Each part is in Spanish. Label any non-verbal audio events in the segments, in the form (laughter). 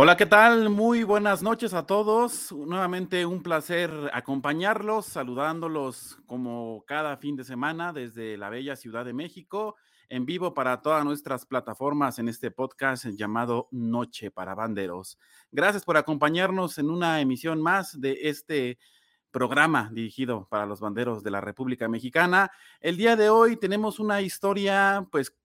Hola, ¿qué tal? Muy buenas noches a todos. Nuevamente un placer acompañarlos, saludándolos como cada fin de semana desde la bella Ciudad de México, en vivo para todas nuestras plataformas en este podcast llamado Noche para Banderos. Gracias por acompañarnos en una emisión más de este programa dirigido para los banderos de la República Mexicana. El día de hoy tenemos una historia pues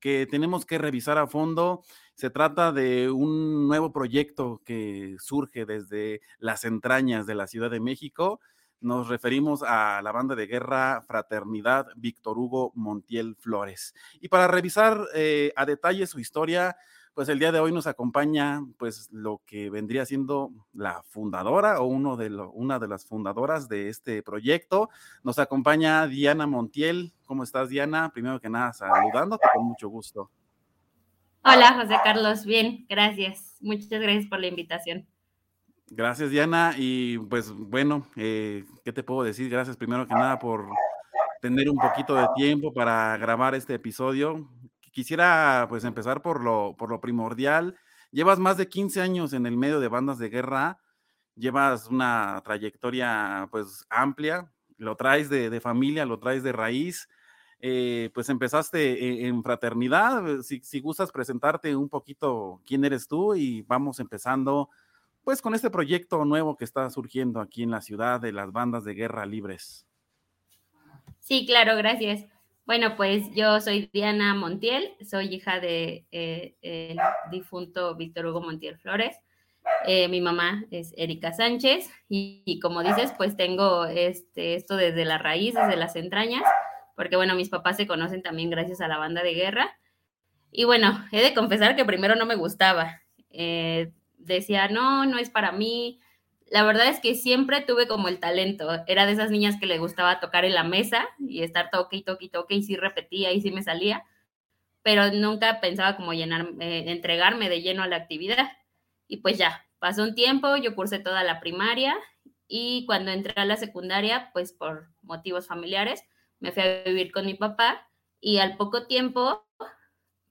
que tenemos que revisar a fondo. Se trata de un nuevo proyecto que surge desde las entrañas de la Ciudad de México. Nos referimos a la banda de guerra Fraternidad Víctor Hugo Montiel Flores. Y para revisar eh, a detalle su historia, pues el día de hoy nos acompaña pues lo que vendría siendo la fundadora o uno de una de las fundadoras de este proyecto. Nos acompaña Diana Montiel. ¿Cómo estás, Diana? Primero que nada, saludándote con mucho gusto. Hola, José Carlos. Bien, gracias. Muchas gracias por la invitación. Gracias, Diana. Y pues bueno, eh, ¿qué te puedo decir? Gracias primero que nada por tener un poquito de tiempo para grabar este episodio quisiera pues empezar por lo, por lo primordial. Llevas más de 15 años en el medio de bandas de guerra, llevas una trayectoria pues amplia, lo traes de, familia, lo traes de raíz. Eh, pues empezaste e, en, fraternidad. Si, si, gustas presentarte un poquito quién eres tú y vamos empezando pues con este proyecto nuevo que está surgiendo aquí en la ciudad de las bandas de guerra libres. Sí, claro, gracias. Bueno, pues yo soy Diana Montiel, soy hija de eh, el difunto Víctor Hugo Montiel Flores. Eh, mi mamá es Erika Sánchez y, como dices, pues tengo este, esto desde la raíz, desde las entrañas, porque bueno, mis papás se conocen también gracias a la banda de guerra. Y bueno, he de confesar que primero no me gustaba. Eh, decía, no, no es para mí, la verdad es que siempre tuve como el talento. Era de esas niñas que le gustaba tocar en la mesa y estar toque y toque y toque y sí repetía y sí me salía, pero nunca pensaba como llenar, eh, entregarme de lleno a la actividad. Y pues ya, pasó un tiempo, yo cursé toda la primaria y cuando entré a la secundaria, pues por motivos familiares, me fui a vivir con mi papá y al poco tiempo,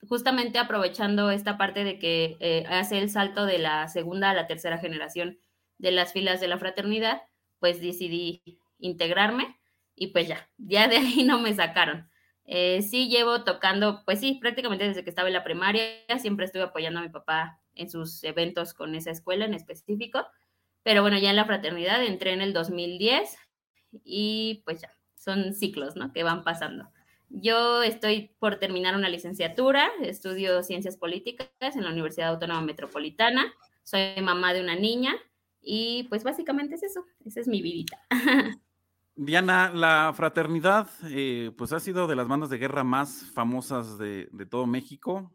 justamente aprovechando esta parte de que eh, hace el salto de la segunda a la tercera generación de las filas de la fraternidad, pues decidí integrarme y pues ya, ya de ahí (laughs) no me sacaron. Eh, sí llevo tocando, pues sí, prácticamente desde que estaba en la primaria, siempre estuve apoyando a mi papá en sus eventos con esa escuela en específico, pero bueno, ya en la fraternidad entré en el 2010 y pues ya, son ciclos, ¿no? Que van pasando. Yo estoy por terminar una licenciatura, estudio ciencias políticas en la Universidad Autónoma Metropolitana, soy mamá de una niña y pues básicamente es eso, esa es mi vidita. (laughs) Diana, la fraternidad, eh, pues ha sido de las bandas de guerra más famosas de, todo México.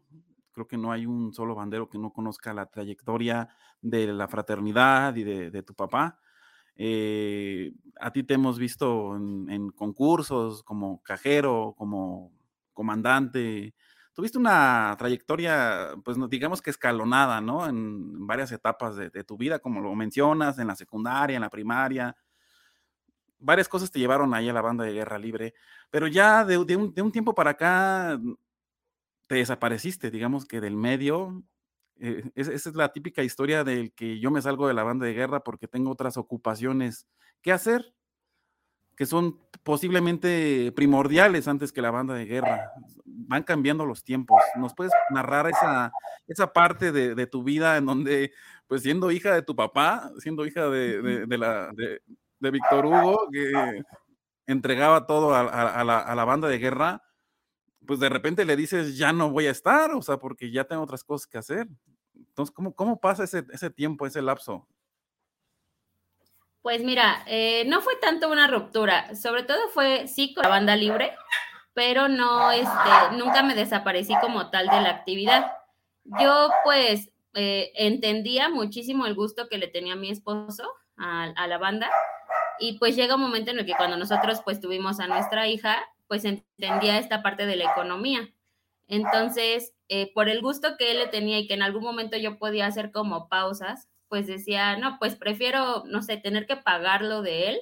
Creo que no hay un solo bandero que no conozca la trayectoria de la fraternidad y de, tu papá. Eh, a ti te hemos visto en, concursos como cajero, como comandante, tuviste una trayectoria, pues digamos que escalonada, ¿no? En, varias etapas de, tu vida, como lo mencionas, en la secundaria, en la primaria. Varias cosas te llevaron ahí a la banda de Guerra Libre, pero ya de, un, tiempo para acá te desapareciste, digamos que del medio. Eh, esa es la típica historia del que yo me salgo de la banda de guerra porque tengo otras ocupaciones que hacer que son posiblemente primordiales antes que la banda de guerra. Van cambiando los tiempos. ¿Nos puedes narrar esa, esa parte de, tu vida en donde, pues siendo hija de tu papá, siendo hija de, de, la, de, Víctor Hugo, que entregaba todo a, la, a, la, banda de guerra, pues de repente le dices, ya no voy a estar, o sea, porque ya tengo otras cosas que hacer. Entonces, ¿cómo, cómo pasa ese, ese tiempo, ese lapso? Pues mira, eh, no fue tanto una ruptura, sobre todo fue sí con la banda libre, pero no, este, nunca me desaparecí como tal de la actividad. Yo pues eh, entendía muchísimo el gusto que le tenía mi esposo a, la banda, Y pues llega un momento en el que cuando nosotros pues tuvimos a nuestra hija, pues entendía esta parte de la economía. Entonces, eh, por el gusto que él le tenía y que en algún momento yo podía hacer como pausas, pues decía, no, pues prefiero, no sé, tener que pagarlo de él,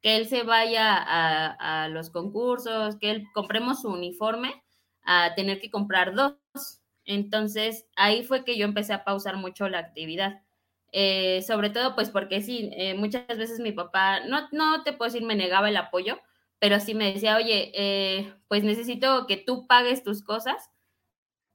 que él se vaya a, los concursos, que él compremos su uniforme, a tener que comprar dos. Entonces, ahí fue que yo empecé a pausar mucho la actividad. Eh, sobre todo, pues porque sí, eh, muchas veces mi papá, no, no te puedo decir, me negaba el apoyo, pero sí me decía, oye, eh, pues necesito que tú pagues tus cosas.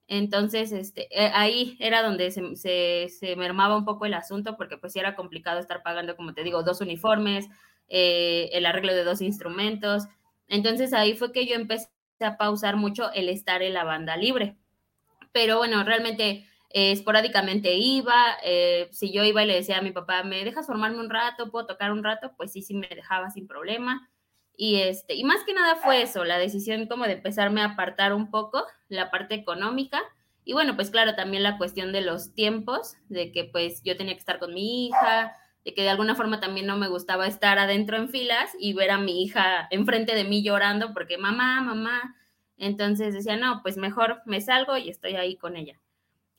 Entonces, este, ahí era donde se, se, se, mermaba un poco el asunto, porque pues sí era complicado estar pagando, como te digo, dos uniformes, el arreglo de dos instrumentos. Entonces ahí fue que yo empecé a pausar mucho el estar en la banda libre. Pero bueno, realmente eh, esporádicamente iba, eh, si yo iba y le decía a mi papá, ¿me dejas formarme un rato? ¿Puedo tocar un rato? Pues sí, sí me dejaba sin problema. Y, este, y más que nada fue eso, la decisión como de empezarme a apartar un poco la parte económica. Y bueno, pues claro, también la cuestión de los tiempos, de que pues yo tenía que estar con mi hija, de que de alguna forma también no me gustaba estar adentro en filas y ver a mi hija enfrente de mí llorando porque mamá, mamá. Entonces decía, no, pues mejor me salgo y estoy ahí con ella.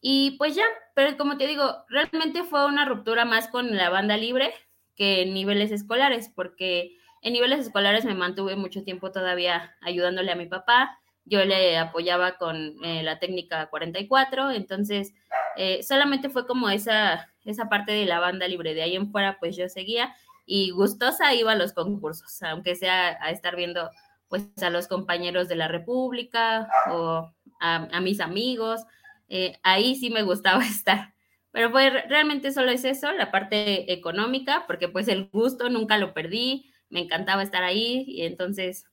Y pues ya, pero como te digo, realmente fue una ruptura más con la banda libre que en niveles escolares, porque en niveles escolares me mantuve mucho tiempo todavía ayudándole a mi papá, yo le apoyaba con eh, la técnica 44, entonces eh, solamente fue como esa, esa parte de la banda libre, de ahí en fuera pues yo seguía y gustosa iba a los concursos, aunque sea a estar viendo pues a los compañeros de la República o a, a mis amigos, eh, ahí sí me gustaba (laughs) estar. Pero pues realmente solo es eso, la parte económica, porque pues el gusto nunca lo perdí, me encantaba estar ahí y entonces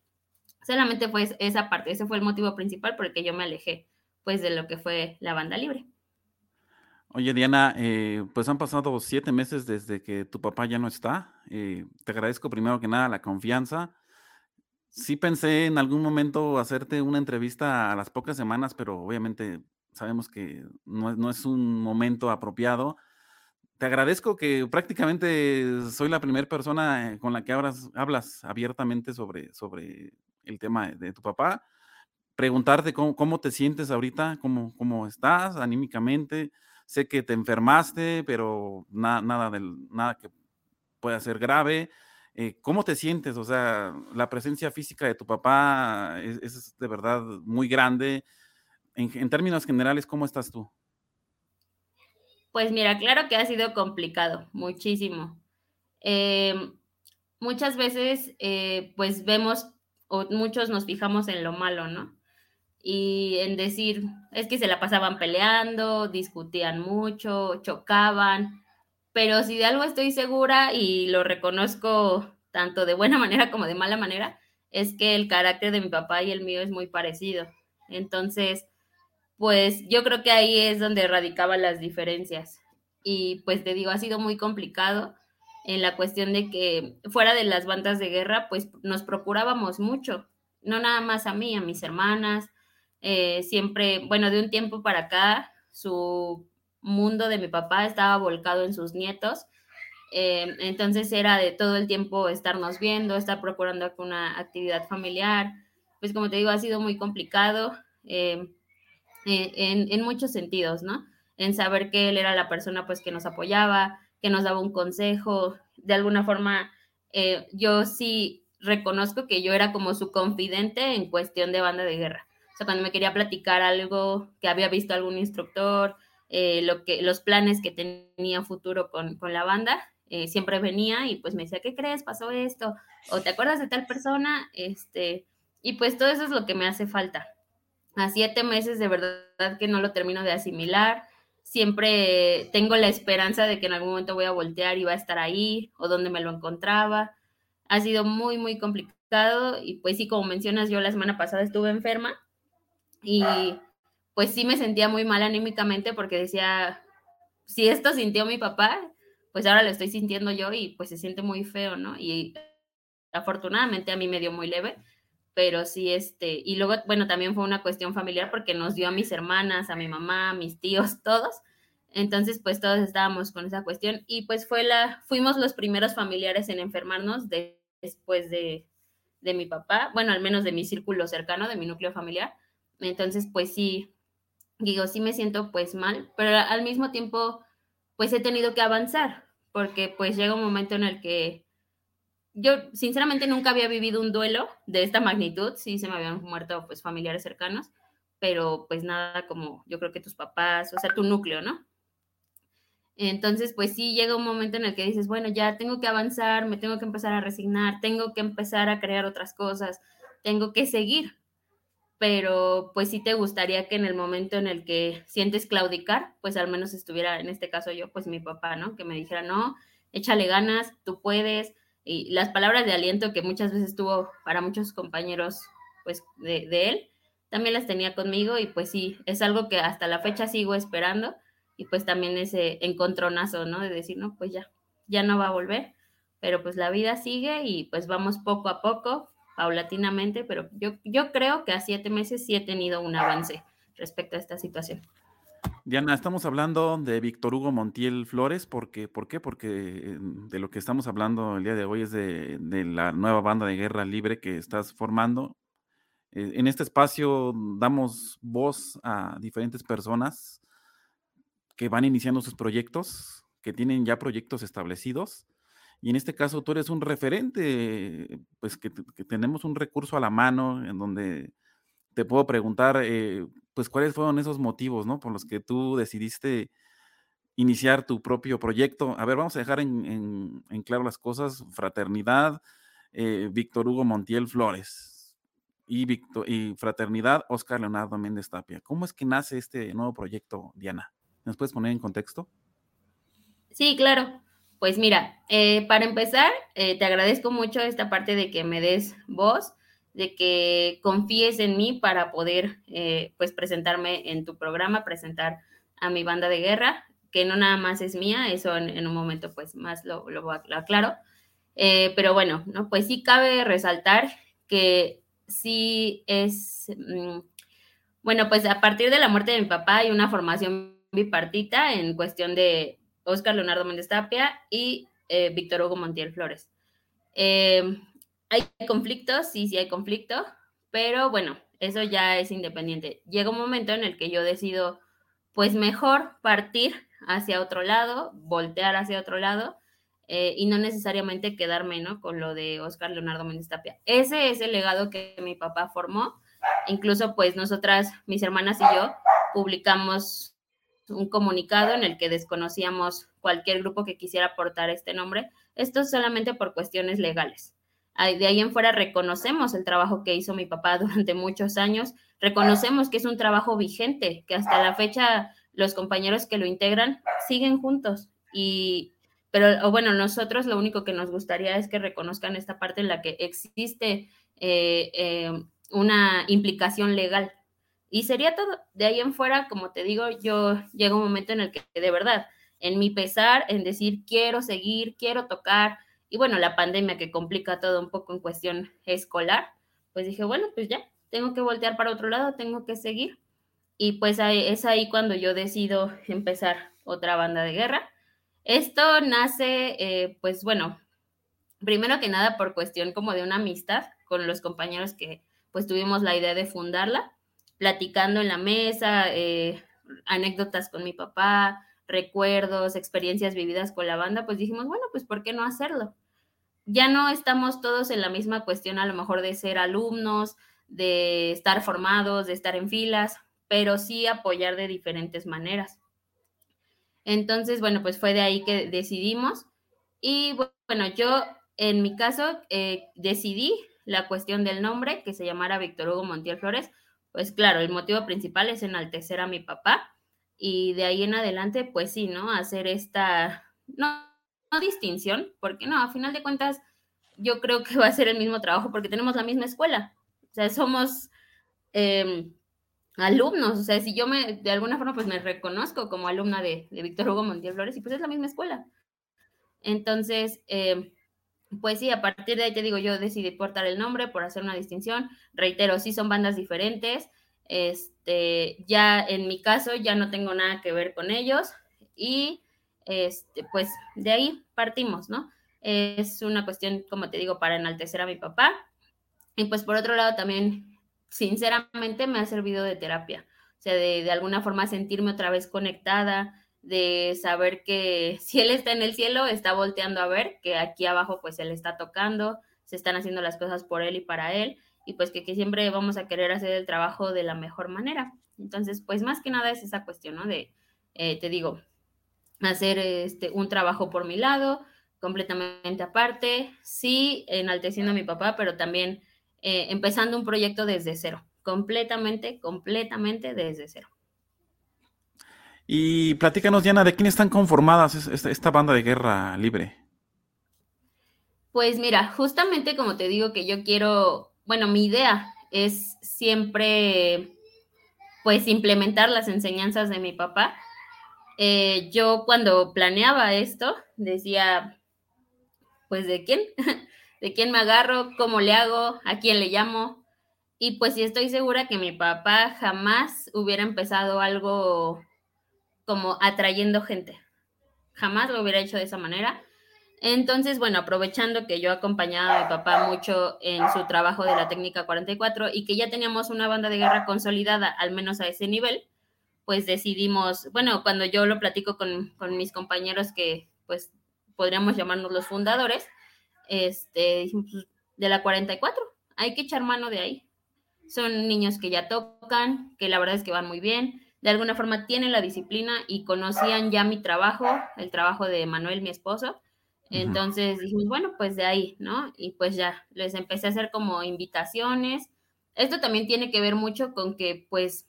solamente fue esa parte, ese fue el motivo principal por el que yo me alejé pues de lo que fue la banda libre. Oye, Diana, eh, pues han pasado siete meses desde que tu papá ya no está. Eh, te agradezco primero que nada la confianza. Sí pensé en algún momento hacerte una entrevista a las pocas semanas, pero obviamente sabemos que no, es un momento apropiado. Te agradezco que prácticamente soy la primera persona eh, con la que hablas, hablas abiertamente sobre, sobre el tema de, tu papá. Preguntarte cómo, te sientes ahorita, cómo, cómo estás anímicamente. Sé que te enfermaste, pero nada, del, nada que pueda ser grave. Eh, ¿Cómo te sientes? O sea, la presencia física de tu papá es de verdad muy grande en, términos generales, ¿cómo estás tú? Pues mira, claro que ha sido complicado, muchísimo. Em, muchas veces, eh, pues vemos, o muchos nos fijamos en lo malo, ¿no? Y en decir, es que se la pasaban peleando, discutían mucho, chocaban, pero si de algo estoy segura y lo reconozco tanto de buena (laughs) manera como de mala manera, es que el carácter de mi papá y el mío es muy parecido. Entonces, pues yo creo que ahí es donde radicaban las diferencias. Y pues te digo, ha sido muy complicado en la cuestión de que fuera de las bandas de guerra, pues nos procurábamos mucho, no nada más a mí, a mis hermanas, eh, siempre, bueno, de un tiempo para acá, su mundo de mi papá estaba volcado en sus nietos, eh, entonces era de todo el tiempo estarnos viendo, estar procurando una actividad familiar, pues como te digo, ha sido muy complicado. Eh, eh, en, muchos sentidos, ¿no? En saber que él era la persona pues que nos apoyaba, que nos daba un consejo, de alguna forma eh, yo sí reconozco que yo era como su confidente en cuestión de banda de guerra. O sea, cuando me quería platicar algo, que había visto algún instructor, eh, lo que, los planes que tenía futuro con, con la banda, siempre venía y pues me decía, ¿qué crees? Pasó esto, o te acuerdas de tal persona, este, y pues todo eso es lo que me hace falta a siete meses de verdad que no lo termino de asimilar. Siempre tengo la esperanza de que en algún momento voy a voltear y va a estar ahí o donde me lo encontraba. Ha sido muy, muy complicado y pues sí, como mencionas, yo la semana pasada estuve enferma y pues sí me sentía muy mal anímicamente porque decía, si esto sintió mi papá, pues ahora lo estoy sintiendo yo y pues se siente muy feo, ¿no? Y afortunadamente a mí me dio muy leve, pero sí, este, y luego, bueno, también fue una cuestión familiar porque nos dio a mis hermanas, a mi mamá, a mis tíos, (laughs) todos. Entonces, pues todos estábamos con esa cuestión y pues fue la, fuimos los primeros familiares en enfermarnos de después de, de mi papá, bueno, al menos de mi círculo cercano, de mi núcleo familiar. Entonces, pues sí, digo, sí me siento pues mal, pero al mismo tiempo, pues he tenido que avanzar, porque pues llega un momento en el que yo sinceramente nunca había vivido un duelo de esta magnitud, sí se me habían muerto pues familiares cercanos, pero pues nada como yo creo que tus papás, o sea, tu núcleo, ¿no? Entonces, pues sí, llega un momento en el que dices, bueno, ya tengo que avanzar, me tengo que empezar a resignar, tengo que empezar a crear otras cosas, tengo que seguir. Pero pues sí te gustaría que en el momento en el que sientes claudicar, pues al menos estuviera, en este caso yo, pues mi papá, ¿no? Que me dijera, no, échale ganas, tú puedes, y las palabras de aliento que muchas veces tuvo para muchos compañeros pues de, de, él, también las tenía conmigo y pues sí, es algo que hasta la fecha sigo esperando y pues también ese encontronazo, ¿no? De decir, no, pues ya, ya no va a volver, pero pues la vida sigue y pues vamos poco a poco, paulatinamente, pero yo, yo creo que a siete meses sí he tenido un avance respecto a esta situación. Diana, estamos hablando de Víctor Hugo Montiel Flores, porque, ¿por qué? Porque eh, de lo que estamos hablando el día de hoy es de, la nueva banda de guerra libre que estás formando. Eh, en este espacio damos voz a diferentes personas que van iniciando sus proyectos, que tienen ya proyectos establecidos. Y en este caso tú eres un referente, pues que, tenemos un recurso a la mano en donde te puedo preguntar, eh, pues, cuáles fueron esos motivos, ¿no? Por los que tú decidiste iniciar tu propio proyecto. A ver, vamos a dejar en, claro las cosas. Fraternidad, eh, Víctor Hugo Montiel Flores y, Fraternidad, Oscar Leonardo Méndez Tapia. ¿Cómo es que nace este nuevo proyecto, Diana? ¿Nos puedes poner en contexto? Sí, claro. Pues mira, eh, para empezar, te agradezco mucho esta parte de que me des voz de que confíes en mí para poder eh, pues presentarme en tu programa, presentar a mi banda de guerra, que no nada más es mía, eso en, un momento pues más lo, lo, aclaro. Eh, pero bueno, ¿no? Pues sí cabe resaltar que sí es, mm, bueno, pues a partir de la muerte de mi papá hay una formación bipartita en cuestión de Oscar Leonardo Méndez Tapia y eh, Víctor Hugo Montiel Flores. Eh, hay conflictos, sí, sí hay conflicto, pero bueno, eso ya es independiente. Llega un momento en el que yo decido, pues mejor partir hacia otro lado, voltear hacia otro lado eh, y no necesariamente quedarme, ¿no? Con lo de Oscar Leonardo Méndez Tapia. Ese es el legado que mi papá formó. Incluso, pues nosotras, mis hermanas y yo, publicamos un comunicado en el que desconocíamos cualquier grupo que quisiera aportar este nombre. Esto solamente por cuestiones legales de ahí en fuera reconocemos el trabajo que hizo mi papá (laughs) durante muchos años, reconocemos que es un trabajo vigente, que hasta la fecha los compañeros que lo integran siguen juntos y pero bueno, nosotros lo único que nos gustaría es que reconozcan esta parte en la que existe eh, eh, una implicación legal. Y sería todo. De ahí en fuera, como te digo, yo llega un momento en el que de verdad, en mi pesar, en decir quiero seguir, quiero tocar, y bueno, la pandemia que complica todo un poco en cuestión escolar, pues dije, bueno, pues ya, tengo que voltear para otro lado, tengo que seguir. Y pues es ahí cuando yo decido empezar otra banda de guerra. Esto nace, eh, pues bueno, primero que nada por cuestión como de una amistad con los compañeros que pues tuvimos la idea de fundarla, platicando en la mesa, eh, anécdotas con mi papá, recuerdos, experiencias vividas con la banda, pues dijimos, bueno, pues ¿por qué no hacerlo? Ya no estamos todos en la misma cuestión a lo mejor de ser alumnos, de estar formados, de estar en filas, pero sí apoyar de diferentes maneras. Entonces, bueno, pues fue de ahí que decidimos. Y bueno, yo en mi caso eh, decidí la cuestión del nombre, que se llamara Víctor Hugo Montiel Flores. Pues claro, el motivo principal es enaltecer a mi papá y de ahí en adelante, pues sí, ¿no? Hacer esta, no, distinción, porque no, a final de cuentas, yo creo que va a ser el mismo trabajo porque tenemos la misma escuela. O sea, somos em, alumnos. O sea, si yo me, de alguna forma, pues me reconozco como alumna de, de Víctor Hugo Montiel Flores y pues es la misma escuela. Entonces, em, pues sí, a partir de ahí te digo, yo decidí portar el nombre por hacer una distinción. Reitero, sí son bandas diferentes. Este, ya en mi caso ya no tengo nada que ver con ellos y este, pues de ahí partimos, ¿no? es una cuestión, como te digo, para enaltecer a mi papá. Y pues por otro lado también, sinceramente, me ha servido de terapia. O sea, de, de alguna forma sentirme otra vez conectada, de saber que (laughs) si él está en el cielo, está volteando a ver, que aquí abajo pues él está tocando, se están haciendo las cosas por él y para él, y pues que, siempre vamos a querer hacer el trabajo de la mejor manera. Entonces, pues más que nada es esa cuestión, ¿no? De, eh, te digo, hacer este, un trabajo por mi lado, completamente aparte, sí, enalteciendo a mi papá, pero también eh, empezando un proyecto desde cero, completamente, completamente desde cero. Y platícanos, Diana, ¿de quién están conformadas esta banda de guerra libre? Pues mira, justamente como te digo que yo quiero, bueno, mi idea es siempre, pues, implementar las enseñanzas de mi papá. Eh, yo cuando planeaba esto, decía, pues, ¿de quién? (laughs) ¿De quién me agarro? ¿Cómo le hago? ¿A quién le llamo? Y pues sí estoy segura que mi papá jamás hubiera empezado algo como atrayendo gente. Jamás lo hubiera hecho de esa manera. Entonces, bueno, aprovechando que yo acompañaba a mi papá mucho en su trabajo de la técnica 44 y que ya teníamos una banda de guerra consolidada, al menos a ese nivel, pues decidimos, bueno, cuando yo lo platico con, con mis compañeros que pues podríamos llamarnos los fundadores, este, pues, de la 44, hay que echar mano de ahí. Son niños que ya tocan, que la verdad es que van muy bien, de alguna forma tienen la disciplina y conocían ya mi trabajo, el trabajo de Manuel, mi esposo. Entonces dijimos, bueno, pues de ahí, ¿no? Y pues ya, les empecé a hacer como invitaciones. Esto también tiene que ver mucho con que, pues,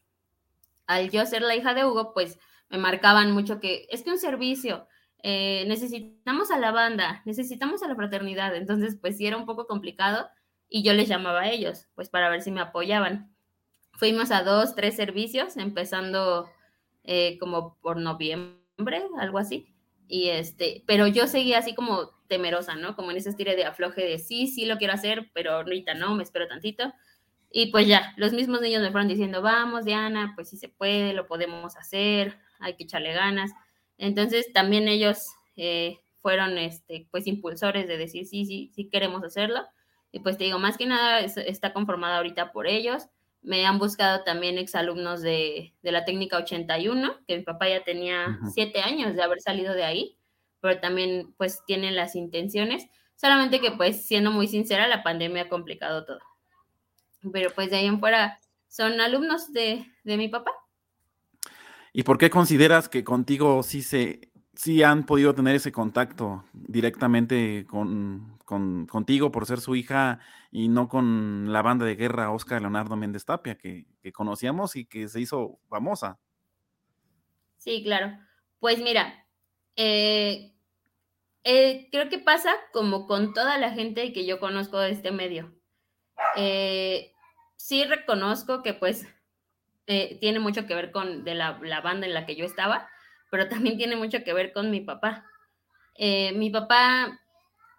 al yo ser la hija de Hugo, pues me marcaban mucho que es que un servicio, eh, necesitamos a la banda, necesitamos a la fraternidad. Entonces, pues sí era un poco complicado y yo les llamaba a ellos, pues para ver si me apoyaban. Fuimos a dos, tres servicios, empezando eh, como por noviembre, algo así. Y este, pero yo seguía así como temerosa, ¿no? Como en ese estilo de afloje de sí, sí lo quiero hacer, pero ahorita no, me espero tantito. Y pues ya, los mismos niños me fueron diciendo, vamos, Diana, pues sí se puede, lo podemos hacer, hay que echarle ganas. Entonces también ellos eh, fueron, este, pues, impulsores de decir, sí, sí, sí queremos hacerlo. Y pues te digo, más que nada está conformada ahorita por ellos. Me han buscado también exalumnos de, de la técnica 81, que mi papá ya tenía siete años de haber salido de ahí, pero también pues tienen las intenciones, solamente que pues siendo muy sincera, la pandemia ha complicado todo. Pero pues de ahí en fuera son alumnos de, de mi papá. ¿Y por qué consideras que contigo sí se sí han podido tener ese contacto directamente con, contigo por ser su hija y no con la banda de guerra Oscar Leonardo Méndez Tapia, que, conocíamos y que se hizo famosa. Sí, claro. Pues mira, eh, eh, creo que pasa como con toda la gente que yo conozco de este medio. Eh, sí reconozco que pues tiene mucho que ver con de la, la banda en la que yo estaba, pero también tiene mucho que ver con mi papá. Eh, mi papá,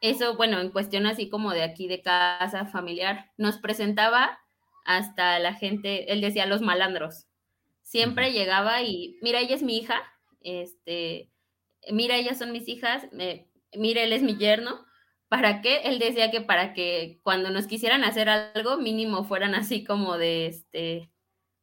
eso, bueno, en cuestión así como de aquí de casa familiar, nos presentaba hasta la gente, él decía los malandros. Siempre llegaba y, mira, ella es mi hija, este, mira, ellas son mis hijas, mira, él es mi yerno. ¿Para qué? Él decía que para que cuando nos quisieran hacer algo, mínimo fueran así como de, este,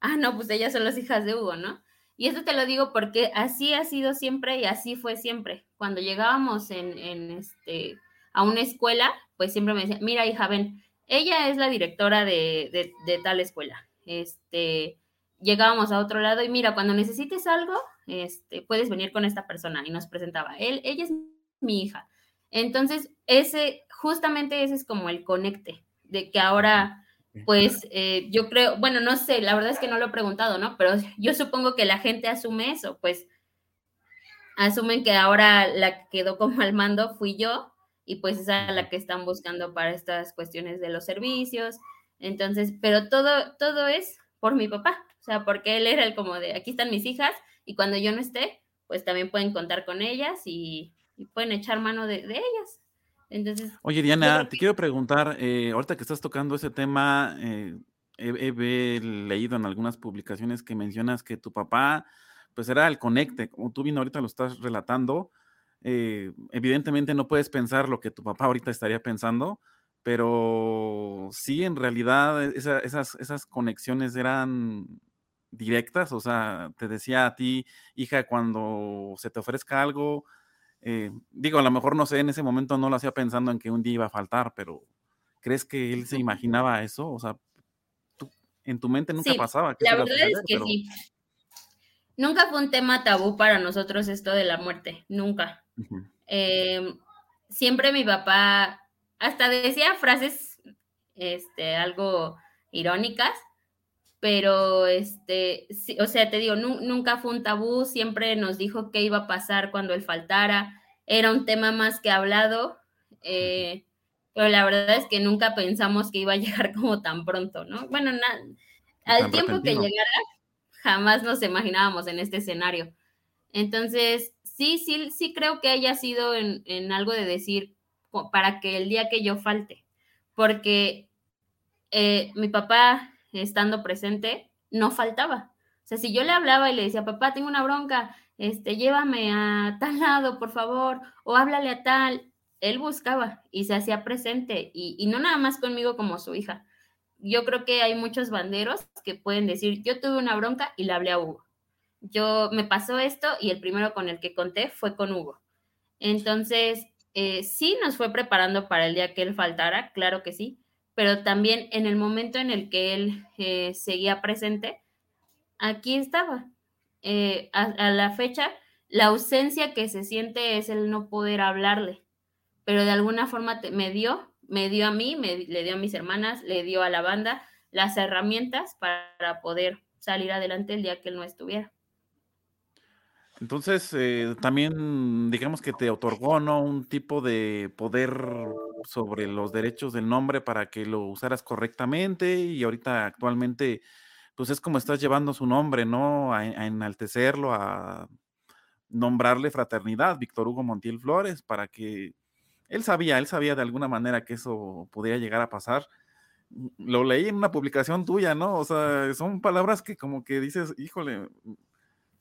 ah, no, pues ellas son las hijas de Hugo, ¿no? Y esto te lo digo porque así ha sido siempre y así fue siempre. Cuando llegábamos en, este, a una escuela, pues siempre me decía, mira hija, ven, ella es la directora de, tal escuela. Este, llegábamos a otro lado y mira, cuando necesites algo, este, puedes venir con esta persona y nos presentaba. Él, ella es mi hija. Entonces, ese, justamente ese es como el conecte, de que ahora pues eh, yo creo, bueno, no sé, la verdad es que no lo he preguntado, ¿no? Pero (laughs) yo supongo que la gente asume eso, pues asumen que ahora la que quedó como al mando fui yo y pues esa es la que están buscando para estas cuestiones de los servicios. Entonces, pero todo, todo es por mi papá, o sea, porque él era el como de, aquí están mis hijas y cuando yo no esté, pues también pueden contar con ellas y, pueden echar mano de ellas. Oye, Diana, te quiero preguntar, eh, ahorita que estás tocando ese tema, eh, he, leído en algunas publicaciones que mencionas que tu papá, pues era el conecte, como tú bien ahorita lo estás relatando, eh, evidentemente no puedes pensar lo que tu papá ahorita estaría pensando, pero sí, en realidad esas, esas conexiones eran directas, o sea, te decía a ti, hija, cuando se te ofrezca algo, eh, digo, a lo mejor no sé, en ese momento no lo hacía pensando en que un día iba a faltar, pero ¿crees que él se imaginaba eso? O sea, en tu mente nunca pasaba. la verdad es que sí. Nunca fue un tema tabú para nosotros esto de la muerte, nunca. Em, siempre mi papá hasta decía frases este, algo irónicas, pero este, o sea, te digo, nunca fue un tabú, siempre nos dijo qué iba a pasar cuando él faltara, era un tema más que hablado, eh, pero la verdad es que nunca pensamos que iba a (laughs) llegar como tan pronto, ¿no? Bueno, al tiempo que llegara, jamás nos imaginábamos en este escenario. Entonces, sí, sí, sí creo que haya sido en, en algo de decir, para que el día que yo falte, porque eh, mi papá estando presente, no faltaba. O sea, si yo le hablaba y le decía, papá, tengo una bronca, este, llévame a tal lado, por favor, o háblale a tal, él buscaba y se hacía presente, y, no nada más conmigo como su hija. Yo creo que hay muchos banderos que pueden decir, yo tuve una bronca y le hablé a Hugo. Yo me pasó esto y el primero con el que conté fue con Hugo. Entonces, eh, sí nos fue preparando para el día que él faltara, claro que sí, pero también en el momento en el que él eh, seguía presente, aquí estaba. Eh, a, la fecha, la ausencia que se siente es el no poder hablarle, pero de alguna forma me dio, me dio a mí, me, le dio a mis hermanas, le dio a la banda las herramientas para poder salir adelante el día que él no estuviera. Entonces, eh, también digamos que te otorgó, ¿no? Un tipo de poder sobre los derechos del nombre para que lo usaras correctamente y ahorita actualmente, pues es como estás llevando su nombre, ¿no? A, enaltecerlo, a nombrarle fraternidad, Víctor Hugo Montiel Flores, para que él sabía, él sabía de alguna manera que eso podría llegar a pasar. Lo leí en una publicación tuya, ¿no? O sea, son palabras que como que dices, híjole,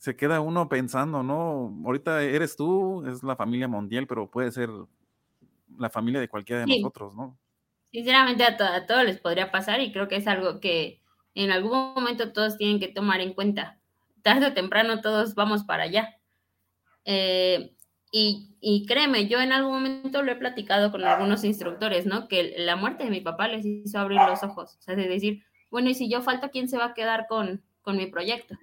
se queda uno pensando, ¿no? Ahorita eres tú, es la familia mundial, pero puede ser la familia de cualquiera de nosotros, ¿no? Sinceramente a, todos les podría pasar y creo que es algo que en algún momento todos tienen que tomar en cuenta. Tarde o temprano todos vamos para allá. Eh, y, y, créeme, yo en algún momento lo he platicado con algunos instructores, ¿no? Que la muerte de mi papá les hizo abrir los ojos. O sea, de decir, bueno, y si yo falto, ¿quién se va a quedar con, con mi proyecto?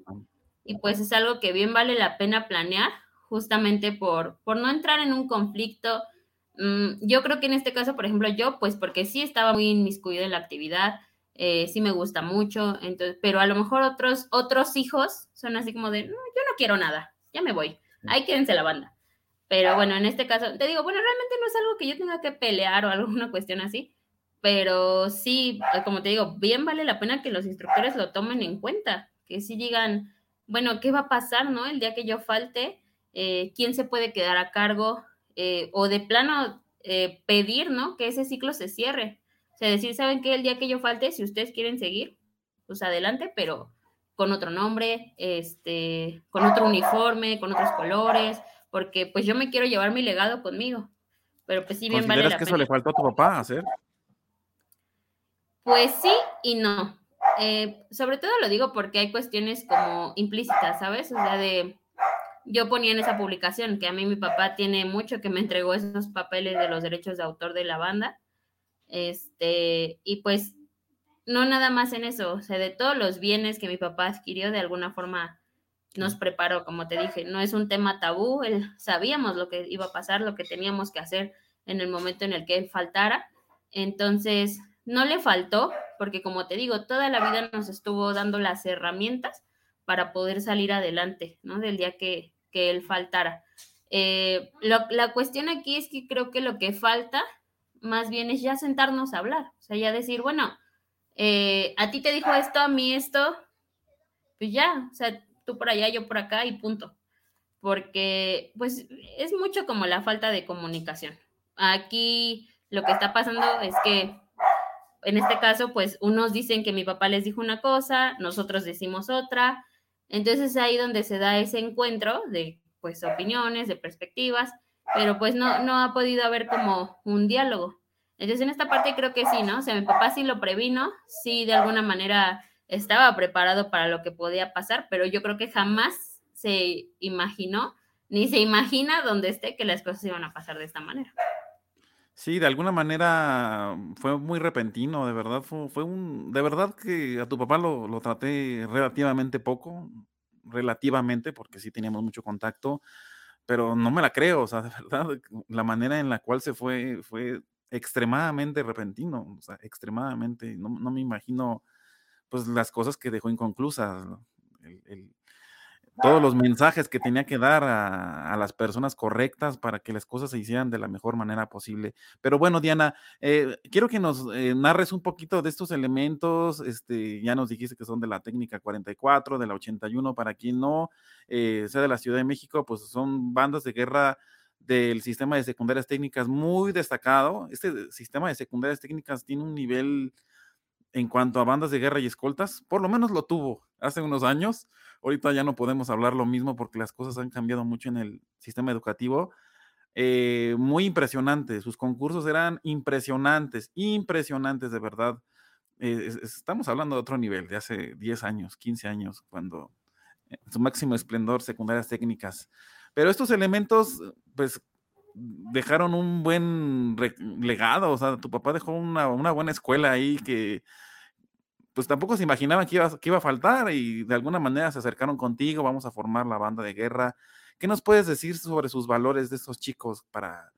Y pues es algo que bien vale la pena planear justamente por, por no entrar en un conflicto. Mm, yo creo que en este caso, por ejemplo, yo, pues porque sí estaba muy inmiscuida en la actividad, eh, sí me gusta mucho, entonces, pero a lo mejor otros, otros hijos son así como de, yo no quiero nada, ya me voy, ahí quédense la banda. Pero bueno, en este caso, te digo, bueno, realmente no es algo que yo tenga que pelear o alguna (laughs) cuestión así, pero sí, como te digo, bien vale la pena que los instructores lo tomen en cuenta, que sí digan, bueno, ¿qué va a pasar, no? El día que yo falte, eh, ¿quién se puede quedar a cargo? Eh, o de plano eh, pedir, ¿no? Que ese ciclo se cierre. O sea, decir, ¿saben qué? El día que yo falte, si ustedes quieren seguir, pues adelante, pero con otro nombre, este, con otro uniforme, con otros colores, porque pues yo me quiero llevar mi legado conmigo. Pero pues sí, bien vale la que eso le faltó a tu papá hacer? Pues sí y no. Eh, sobre todo lo digo porque hay cuestiones como implícitas, ¿sabes? O sea, de, yo ponía en esa publicación que a mí mi papá tiene mucho que me entregó esos papeles de los derechos de autor de la banda. Este, y pues no nada más en eso, o sea, de todos los bienes que mi papá adquirió, de alguna forma nos preparó, como te dije, no es un tema tabú, él, sabíamos lo que iba a pasar, lo que teníamos que hacer en el momento en el que él faltara. Entonces, no le faltó, porque como te digo, toda la vida nos estuvo dando las herramientas para poder salir adelante, ¿no? Del día que, él faltara. Eh, la cuestión aquí es que creo que lo que falta más bien es ya sentarnos a hablar, o sea, ya decir, bueno, eh, a ti te dijo esto, a mí esto, pues ya, o sea, tú por allá, yo por acá y punto. Porque, pues, es mucho como la falta de comunicación. Aquí lo que está pasando es que en este caso, pues unos dicen que mi papá les dijo una cosa, nosotros decimos otra. Entonces ahí donde se da ese encuentro de pues opiniones, de perspectivas pero pues no, no ha podido haber como un diálogo. Entonces en esta parte creo que sí, ¿no? O sea, mi papá sí lo previno, sí de alguna manera estaba preparado para lo que podía pasar, pero yo creo que jamás se imaginó, ni se imagina donde esté que las cosas iban a pasar de esta manera. Sí, de alguna manera fue muy repentino, de verdad, fue, un, de verdad que a tu papá lo, lo traté relativamente poco, relativamente, porque sí teníamos mucho contacto, pero no me la creo, o sea, (laughs) de verdad, la manera en la cual se fue fue extremadamente repentino, o sea, extremadamente, no, no me imagino, pues, las cosas que dejó inconclusas, el, todos los mensajes que tenía que dar a, las personas correctas para que las cosas se hicieran de la mejor manera posible. Pero bueno, Diana, eh, quiero que nos eh, narres un poquito de estos elementos. Este, ya nos dijiste que son de la técnica 44, de la 81, para quien no eh, sea de la Ciudad de México, pues son bandas de guerra del sistema de secundarias técnicas muy destacado. Este sistema de secundarias técnicas tiene un nivel en cuanto a bandas de guerra y escoltas, por lo menos lo tuvo hace unos años. Ahorita ya no podemos hablar lo mismo porque las cosas han cambiado mucho en el sistema educativo. Eh, muy impresionante, sus concursos eran impresionantes, impresionantes de verdad. Eh, estamos hablando de otro nivel, de hace 10 años, 15 años, cuando su máximo esplendor, secundarias técnicas. Pero estos elementos, pues, dejaron un buen legado, o sea, tu papá dejó una, buena escuela ahí que, pues tampoco se imaginaban que iba, que iba a faltar y de alguna manera se acercaron contigo, vamos a formar la banda de guerra. ¿Qué nos puedes decir sobre sus valores de estos chicos para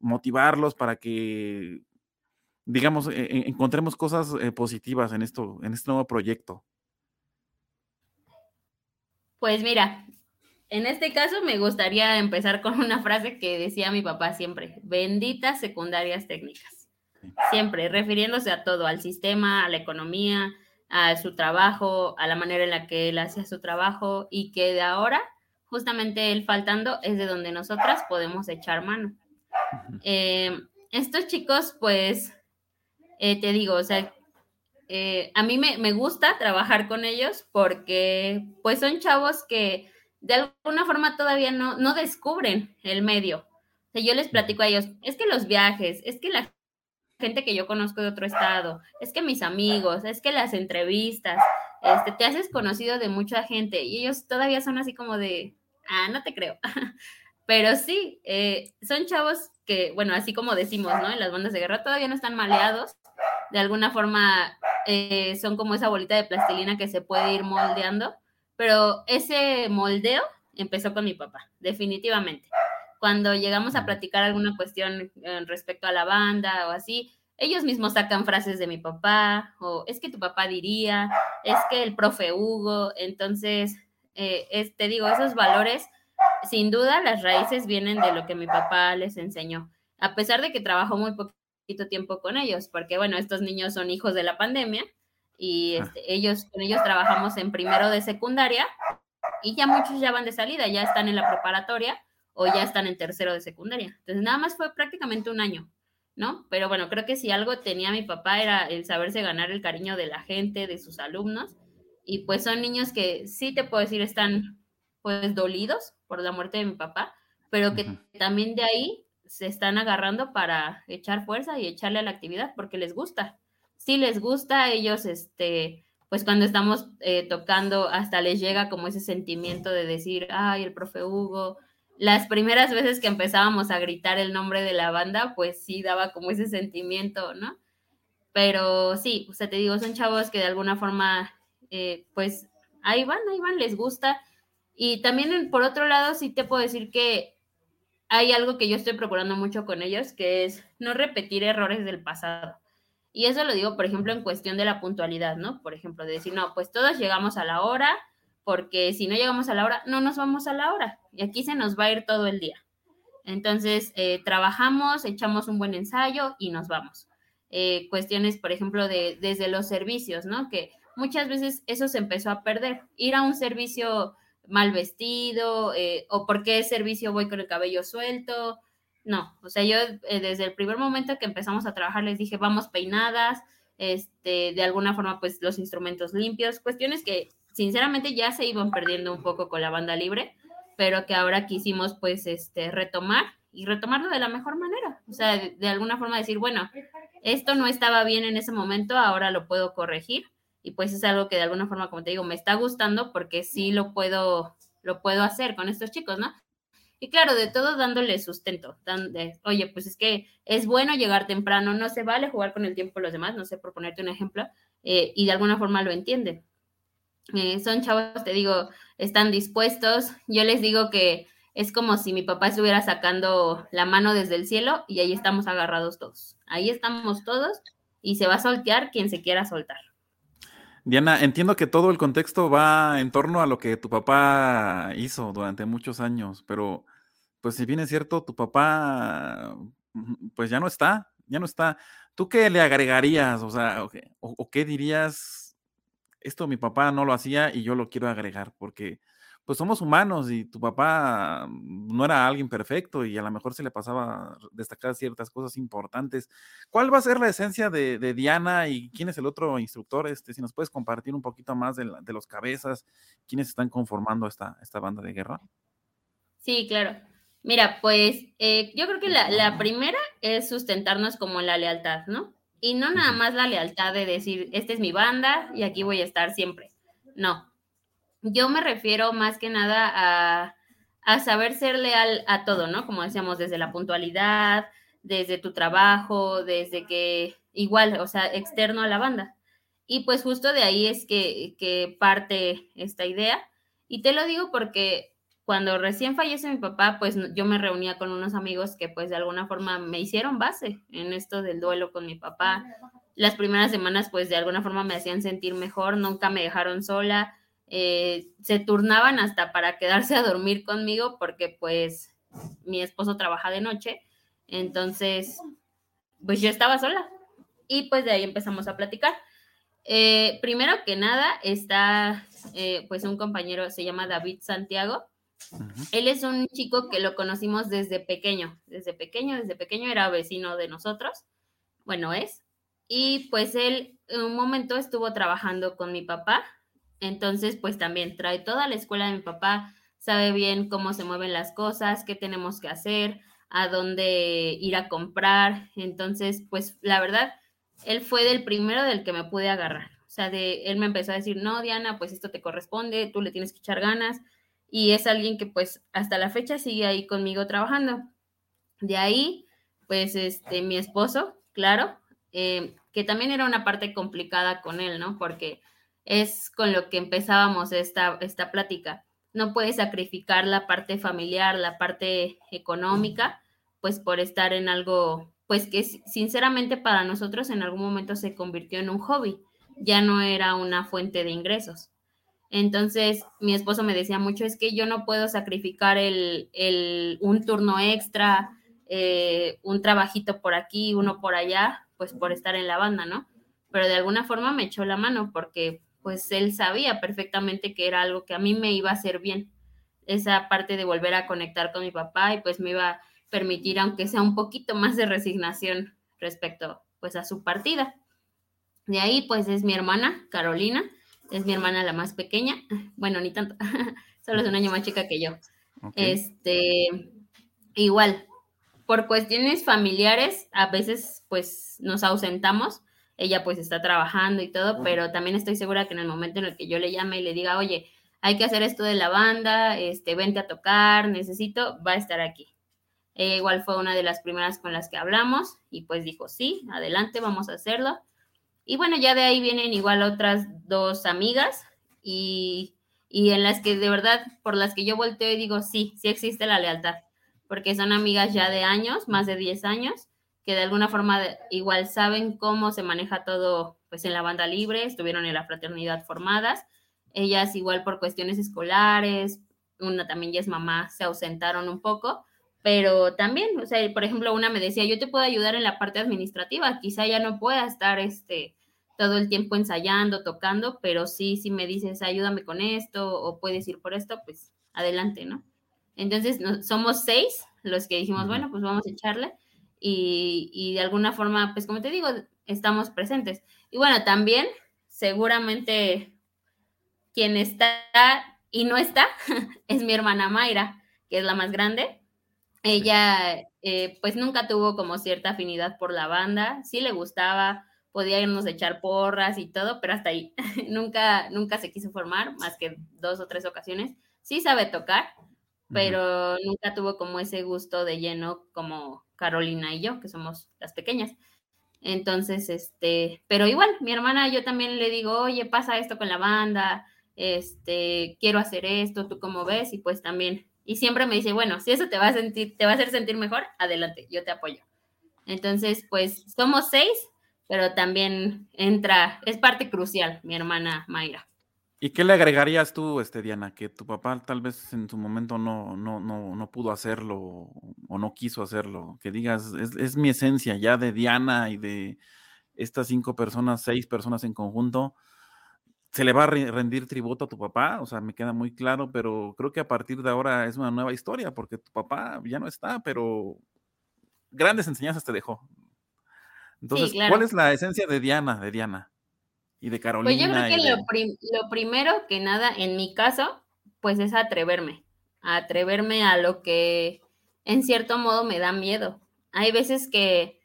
motivarlos, para que, digamos, e, e, encontremos cosas eh, positivas en, esto, en este nuevo proyecto? Pues mira, en este caso me gustaría empezar con una frase que decía mi papá siempre, benditas secundarias técnicas. Siempre, refiriéndose a todo, al sistema, a la economía, a su trabajo, a la manera en la que él hacía su trabajo y que de ahora, justamente él faltando, es de donde nosotras podemos echar mano. Eh, estos chicos, pues, eh, te digo, o sea, eh, a mí me, me, gusta trabajar con ellos porque, pues, son chavos que de alguna forma todavía no, no descubren el medio. Yo les platico a ellos, es que los viajes, es que la gente que yo conozco de otro estado, es que mis amigos, es que las entrevistas, este, te haces conocido de mucha gente y ellos todavía son así como de, ah, no te creo. (laughs) Pero sí, eh, son chavos que, bueno, así como decimos, ¿no? En las bandas de guerra todavía no están maleados. De alguna forma eh, son como esa bolita de plastilina que se puede ir moldeando pero ese moldeo empezó con mi papá, definitivamente. Cuando llegamos a platicar alguna cuestión eh, respecto a la banda o así, ellos mismos sacan frases de mi papá, o es que tu papá diría, es que el profe Hugo, entonces, eh, te digo, esos valores, sin duda las raíces vienen de lo que mi papá les enseñó, a pesar de que trabajó muy poquito tiempo con ellos, porque bueno, estos niños son hijos de la pandemia, y este, ellos, con ellos trabajamos en primero de secundaria y ya muchos ya van de salida, ya están en la preparatoria o ya están en tercero de secundaria. Entonces nada más fue prácticamente un año, ¿no? Pero bueno, creo que si algo tenía mi papá era el saberse ganar el cariño de la gente, de sus alumnos y pues son niños que sí te puedo decir están pues dolidos por la muerte de mi papá, pero que también de ahí se están agarrando para echar fuerza y echarle a la actividad porque les gusta si les gusta, ellos, este, pues cuando estamos eh, tocando, hasta les llega como ese sentimiento de decir, ay, el profe Hugo. Las primeras veces que empezábamos a gritar el nombre de la banda, pues sí daba como ese sentimiento, ¿no? Pero sí, o sea, te digo, son chavos que de alguna forma, eh, pues ahí van, ahí van, les gusta. Y también, por otro lado, sí te puedo decir que hay algo que yo estoy procurando mucho con ellos, que es no repetir errores del pasado. Y eso lo digo, por ejemplo, en cuestión de la puntualidad, ¿no? Por ejemplo, de decir, no, pues todos llegamos a la hora, porque si no llegamos a la hora, no nos vamos a la hora. Y aquí se nos va a ir todo el día. Entonces, eh, trabajamos, echamos un buen ensayo y nos vamos. Eh, cuestiones, por ejemplo, de, desde los servicios, ¿no? Que muchas veces eso se empezó a perder. Ir a un servicio mal vestido, eh, o por qué servicio voy con el cabello suelto, no, o sea, yo eh, desde el primer momento que empezamos a trabajar les dije, vamos peinadas, este, de alguna forma, pues los instrumentos limpios, cuestiones que sinceramente ya se iban perdiendo un poco con la banda libre, pero que ahora quisimos pues este, retomar y retomarlo de la mejor manera. O sea, de, alguna forma decir, bueno, esto no estaba bien en ese momento, ahora lo puedo corregir. Y pues es algo que de alguna forma, como te digo, me está gustando porque sí lo puedo, lo puedo hacer con estos chicos, ¿no? Y claro, de todo dándole sustento. oye, pues es que es bueno llegar temprano, no se vale jugar con el tiempo de los demás, no sé, por ponerte un ejemplo, eh, y de alguna forma lo entienden. Eh, son chavos, te digo, están dispuestos. Yo les digo que es como si mi papá estuviera sacando la mano desde el cielo y ahí estamos agarrados todos. Ahí estamos todos y se va a soltear quien se quiera soltar. Diana, entiendo que todo el contexto va en torno a lo que tu papá hizo durante muchos años, pero pues si bien es cierto, tu papá pues ya no está, ya no está. ¿Tú qué le agregarías? O sea, o, qué dirías? Esto mi papá no lo hacía y yo lo quiero agregar, porque pues somos humanos y tu papá no era alguien perfecto y a lo mejor se le pasaba destacar ciertas cosas importantes. ¿Cuál va a ser la esencia de, Diana y quién es el otro instructor? Este, si nos puedes compartir un poquito más de, los cabezas, quiénes están conformando esta, esta banda de guerra. Sí, claro. Mira, pues eh, yo creo que la, la, primera es sustentarnos como la lealtad, ¿no? Y no nada más la lealtad de decir, esta es mi banda y aquí voy a estar siempre. No, yo me refiero más que nada a, a saber ser leal a todo, ¿no? Como decíamos, desde la puntualidad, desde tu trabajo, desde que igual, o sea, externo a la banda. Y pues justo de ahí es que, que parte esta idea. Y te lo digo porque cuando recién fallece mi papá, pues yo me reunía con unos amigos que pues de alguna forma me hicieron base en esto del duelo con mi papá. Las primeras semanas pues de alguna forma me hacían sentir mejor, nunca me dejaron sola, eh, se turnaban hasta para quedarse a dormir conmigo porque pues mi esposo trabaja de noche, entonces pues yo estaba sola y pues de ahí empezamos a platicar. Eh, primero que nada está eh, pues un compañero, se llama David Santiago. Él es un chico que lo conocimos desde pequeño, desde pequeño, desde pequeño era vecino de nosotros, bueno es, y pues él en un momento estuvo trabajando con mi papá entonces, pues también trae toda la escuela de mi papá, sabe bien cómo se mueven las cosas, qué tenemos que hacer, a dónde ir a comprar. Entonces, pues la verdad, él fue del primero del que me pude agarrar. O sea, de, él me empezó a decir, no, Diana, pues esto te corresponde, tú le tienes que echar ganas. Y es alguien que pues hasta la fecha sigue ahí conmigo trabajando. De ahí, pues este, mi esposo, claro, eh, que también era una parte complicada con él, ¿no? Porque es con lo que empezábamos esta, esta plática. No puedes sacrificar la parte familiar, la parte económica, pues por estar en algo, pues que sinceramente para nosotros en algún momento se convirtió en un hobby, ya no era una fuente de ingresos. Entonces, mi esposo me decía mucho, es que yo no puedo sacrificar el, el un turno extra, eh, un trabajito por aquí, uno por allá, pues por estar en la banda, ¿no? Pero de alguna forma me echó la mano porque pues él sabía perfectamente que era algo que a mí me iba a hacer bien. Esa parte de volver a conectar con mi papá y pues me iba a permitir, aunque sea un poquito más de resignación respecto pues a su partida. De ahí pues es mi hermana, Carolina, es mi hermana la más pequeña, (laughs) bueno, ni tanto, (laughs) solo es un año más chica que yo. Este, igual, por cuestiones familiares, a veces pues nos ausentamos, ella pues está trabajando y todo, pero también estoy segura que en el momento en el que yo le llame y le diga, oye, hay que hacer esto de la banda, este, vente a tocar, necesito, va a estar aquí. igual fue una de las primeras con las que hablamos y pues dijo, sí, adelante, vamos a hacerlo. Y bueno, ya de ahí vienen igual otras dos amigas y, y en las que de verdad, por las que yo volteo y digo, sí, sí existe la lealtad, porque son amigas ya de años, más de 10 años, que de alguna forma igual saben cómo se maneja todo pues en la banda libre, estuvieron en la fraternidad formadas, ellas igual por cuestiones escolares, una también ya es mamá, se ausentaron un poco, pero también, o sea, por ejemplo, una me decía, yo te puedo ayudar en la parte administrativa, quizá ya no pueda estar este todo el tiempo ensayando, tocando, pero sí, si me dices, ayúdame con esto o puedes ir por esto, pues adelante, ¿no? Entonces, somos seis los que dijimos, bueno, pues vamos a echarle y, de alguna forma, pues como te digo, estamos presentes. Y bueno, también seguramente quien está y no está (laughs) es mi hermana Mayra, que es la más grande. Ella, eh, pues nunca tuvo como cierta afinidad por la banda, sí le gustaba, podía irnos a echar porras y todo, pero hasta ahí. (laughs) nunca, nunca se quiso formar, más que dos o tres ocasiones. Sí sabe tocar, pero nunca tuvo como ese gusto de lleno como Carolina y yo, que somos las pequeñas. Entonces, este, pero igual, mi hermana, yo también le digo, oye, pasa esto con la banda, este, quiero hacer esto, ¿tú cómo ves? Y pues también, y siempre me dice, bueno, si eso te va a sentir, te va a hacer sentir mejor, adelante, yo te apoyo. Entonces, pues somos seis, pero también entra, es parte crucial, mi hermana Mayra. ¿Y qué le agregarías tú, este, Diana, que tu papá tal vez en su momento no, no, no, no pudo hacerlo o no quiso hacerlo? Que digas, es, es, mi esencia ya de Diana y de estas cinco personas, seis personas en conjunto, ¿se le va a rendir tributo a tu papá? O sea, me queda muy claro, pero creo que a partir de ahora es una nueva historia, porque tu papá ya no está, pero grandes enseñanzas te dejó. Entonces, ¿cuál es la esencia de Diana, de Diana? y de Carolina. Pues yo creo que lo, primero que nada, en mi caso, pues es atreverme, atreverme a lo que en cierto modo me da miedo. Hay veces que,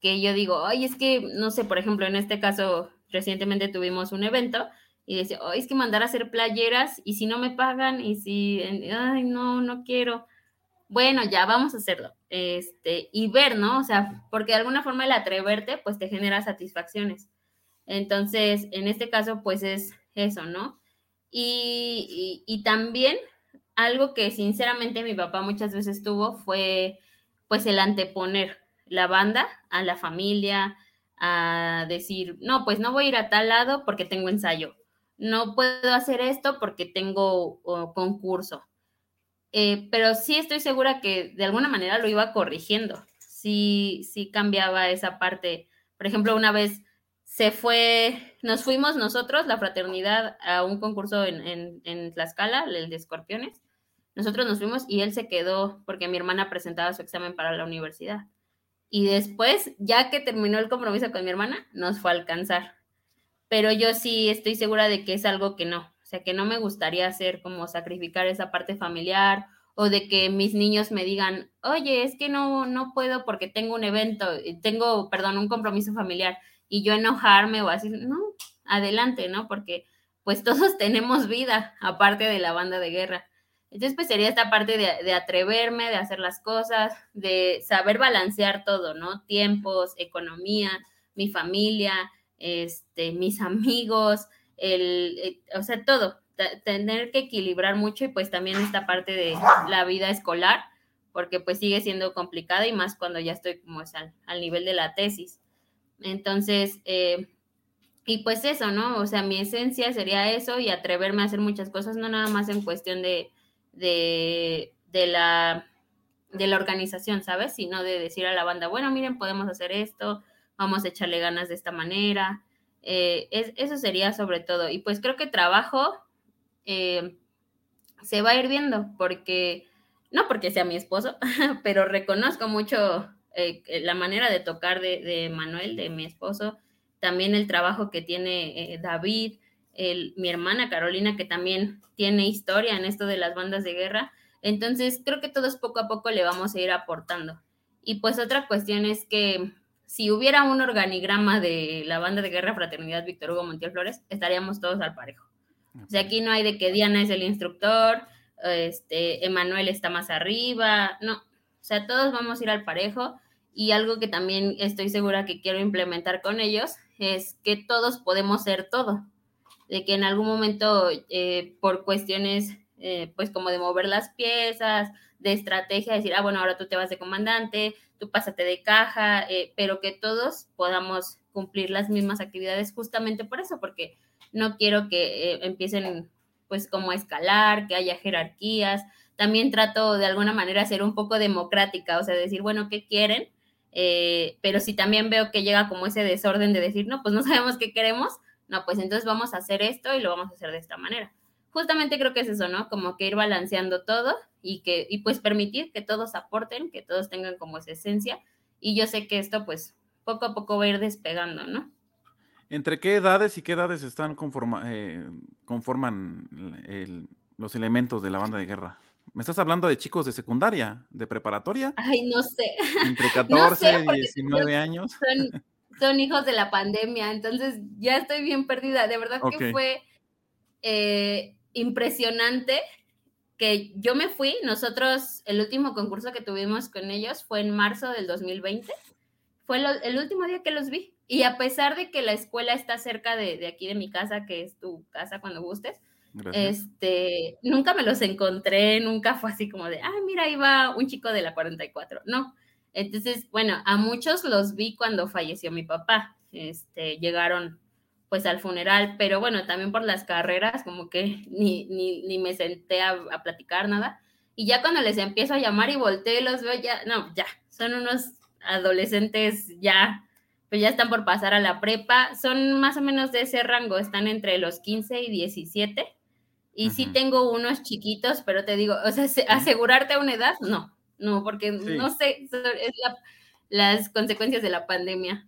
que yo digo, ay, es que, no sé, por ejemplo, en este caso, recientemente tuvimos un evento y decía, ay, es que mandar a hacer playeras y si no me pagan y si, ay, no, no quiero. Bueno, ya vamos a hacerlo. Este, y ver, ¿no? O sea, porque de alguna forma el atreverte, pues te genera satisfacciones. Entonces, en este caso, pues es eso, ¿no? Y, también algo que sinceramente mi papá muchas veces tuvo fue pues el anteponer la banda a la familia, a decir, no, pues no voy a ir a tal lado porque tengo ensayo, no puedo hacer esto porque tengo concurso. Eh, pero sí estoy segura que de alguna manera lo iba corrigiendo, sí, sí cambiaba esa parte. Por ejemplo, una vez se fue, nos fuimos nosotros, la fraternidad, a un concurso en, en, en, Tlaxcala, el de escorpiones. Nosotros nos fuimos y él se quedó porque mi hermana presentaba su examen para la universidad. Y después, ya que terminó el compromiso con mi hermana, nos fue a alcanzar. Pero yo sí estoy segura de que es algo que no. O sea, que no me gustaría hacer como sacrificar esa parte familiar o de que mis niños me digan, oye, es que no, no puedo porque tengo un evento, tengo, perdón, un compromiso familiar y yo enojarme o así, no, adelante, ¿no? Porque pues (laughs) todos tenemos vida aparte de la banda de guerra. Entonces, pues sería esta parte de, atreverme, de hacer las cosas, de saber balancear todo, ¿no? Tiempos, economía, mi familia, este, mis amigos, el, eh, o sea, todo, tener que equilibrar mucho y pues también esta parte de la vida escolar, porque pues sigue siendo complicada y más cuando ya estoy como es al nivel de la tesis. Entonces, eh, y pues eso, ¿no? O sea, mi esencia sería eso y atreverme a hacer muchas cosas, no nada más en cuestión de, de, la, de la organización, ¿sabes? Sino de decir a la banda, bueno, miren, podemos hacer esto, vamos a echarle ganas de esta manera. Eh, eso sería sobre todo. Y pues creo que trabajo eh, se va a ir viendo, porque, no porque sea mi esposo, (laughs) pero reconozco mucho eh, la manera de tocar de, Manuel, de mi esposo, también el trabajo que tiene David, mi hermana Carolina, que también tiene historia en esto de las bandas de guerra. Entonces, creo que todos poco a poco le vamos a ir aportando. Y pues otra cuestión es que si hubiera un organigrama de la banda de guerra Fraternidad Víctor Hugo Montiel Flores, estaríamos todos al parejo. O sea, aquí no hay de que Diana es el instructor, este, Emanuel está más arriba, no. O sea, todos vamos a ir al parejo y algo que también estoy segura que quiero implementar con ellos es que todos podemos ser todo. De que en algún momento, eh, por cuestiones, eh, pues como de mover las piezas, de estrategia, decir, ah, bueno, ahora tú te vas de comandante, tú pásate de caja, eh, pero que todos podamos cumplir las mismas actividades justamente por eso, porque no quiero que empiecen pues como a escalar, que haya jerarquías. También trato de alguna manera ser un poco democrática, o sea, decir, bueno, ¿qué quieren? Eh, pero si también veo que llega como ese desorden de decir, no, pues no (laughs) sabemos qué queremos, no, pues entonces vamos a hacer esto y lo vamos a hacer de esta manera. Justamente creo que es eso, ¿no? Como que ir balanceando todo y que, y pues permitir que todos aporten, que todos tengan como esa esencia. Y yo sé que esto, pues, poco a poco va a ir despegando, ¿no? ¿Entre qué edades y qué edades están conforma, eh, conforman los elementos de la banda de guerra? ¿Me estás hablando de chicos de secundaria, de preparatoria? Ay, no sé. Entre (laughs) 14 y 19 años. Son, hijos de la pandemia, entonces ya estoy bien perdida. De verdad que fue eh, impresionante que yo me fui. Nosotros, el último concurso que tuvimos con ellos fue en marzo del 2020. Fue el último día que los vi. Y a pesar de que la escuela está cerca de, de aquí de mi casa, que es tu casa cuando gustes, este, nunca me los encontré, nunca fue así como de, ay, mira, ahí va un chico de la 44. No. Entonces, bueno, a muchos los vi cuando falleció mi papá. Este, llegaron pues al funeral, pero bueno, también por las carreras, como que ni, ni, ni me senté a, a, platicar nada. Y ya cuando les empiezo a llamar y volteo y los veo, ya, no, ya, son unos adolescentes ya, pues ya están por pasar a la prepa, son más o menos de ese rango, están entre los 15 y 17 y sí tengo unos chiquitos, pero te digo, o sea, asegurarte a una edad, no, no, porque no sé, es las consecuencias de la pandemia.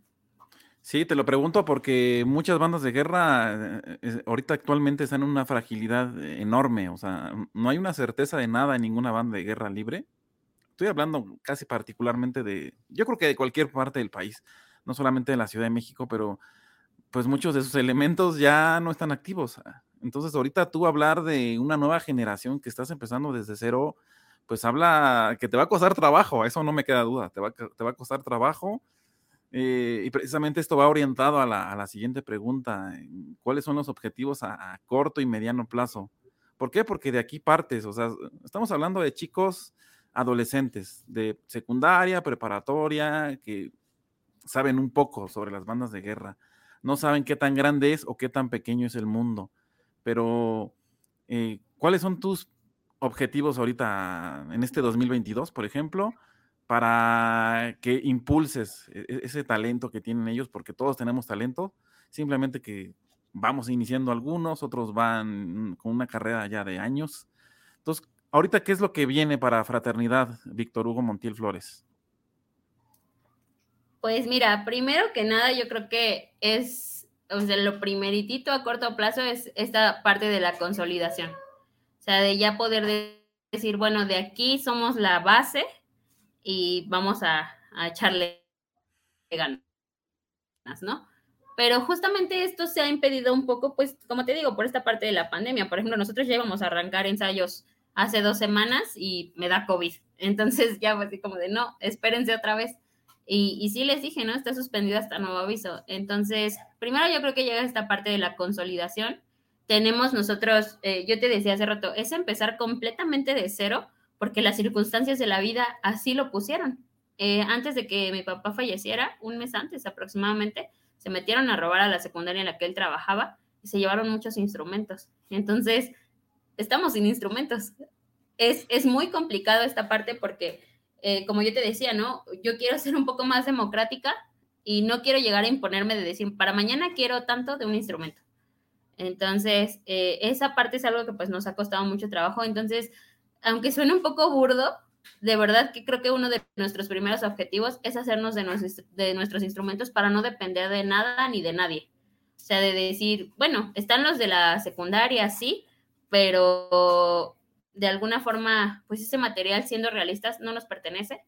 Sí, te lo pregunto porque muchas bandas de guerra eh, ahorita actualmente están en una fragilidad enorme, o sea, no hay una certeza de nada en ninguna banda de guerra libre. Estoy hablando casi particularmente de, yo creo que de cualquier parte del país, no solamente de la Ciudad de México, pero pues muchos de esos elementos ya no están activos. Entonces, ahorita tú hablar de una nueva generación que estás empezando desde cero, pues habla que te va a costar trabajo, eso no me queda duda, te va, te va a costar trabajo. Eh, y precisamente esto va orientado a la, siguiente pregunta, ¿cuáles son los objetivos a, corto y mediano plazo? ¿Por qué? Porque de aquí partes, o sea, estamos hablando de chicos adolescentes, de secundaria, preparatoria, que saben un poco sobre las bandas de guerra, no saben qué tan grande es o qué tan pequeño es el mundo pero eh, ¿cuáles son tus objetivos ahorita en este 2022, por ejemplo, para que impulses e-, e-, ese talento que tienen ellos? Porque todos tenemos talento, simplemente que vamos iniciando algunos, otros van con una carrera ya de años. Entonces, ahorita, ¿qué es lo que viene para Fraternidad, Víctor Hugo Montiel Flores? Pues mira, primero que nada, yo creo que es o sea, lo primeritito a corto plazo es esta parte de la consolidación. O sea, de ya poder decir, bueno, de aquí somos la base y vamos a, echarle ganas, ¿no? Pero justamente esto se ha impedido un poco, pues, como te digo, por esta parte de la pandemia. Por ejemplo, nosotros ya íbamos a arrancar ensayos hace dos semanas y me da COVID. (laughs) Entonces ya fue así como de, no, espérense otra vez. Y, y sí les dije, ¿no? Está suspendido hasta nuevo aviso. Entonces, primero yo creo que llega esta parte de la consolidación. Tenemos nosotros, eh, yo te decía hace rato, es empezar completamente de cero, porque las circunstancias de la vida así lo pusieron. Eh, antes de que mi papá falleciera, un mes antes aproximadamente, se metieron a robar a la secundaria en la que él trabajaba y se llevaron muchos instrumentos. Entonces, estamos sin instrumentos. Es, es muy complicado esta parte porque eh, como yo te decía, ¿no? Yo quiero ser un poco más democrática y no quiero llegar a imponerme de decir, para mañana quiero tanto de un instrumento. Entonces, eh, esa parte es algo que pues nos ha costado mucho trabajo. Entonces, aunque suene un poco burdo, de verdad que creo que uno de nuestros primeros objetivos es hacernos de, nuestros instrumentos para no depender de nada ni de nadie. O sea, de decir, bueno, están los de la secundaria, sí, pero de alguna forma, pues ese material, siendo realistas, no nos pertenece.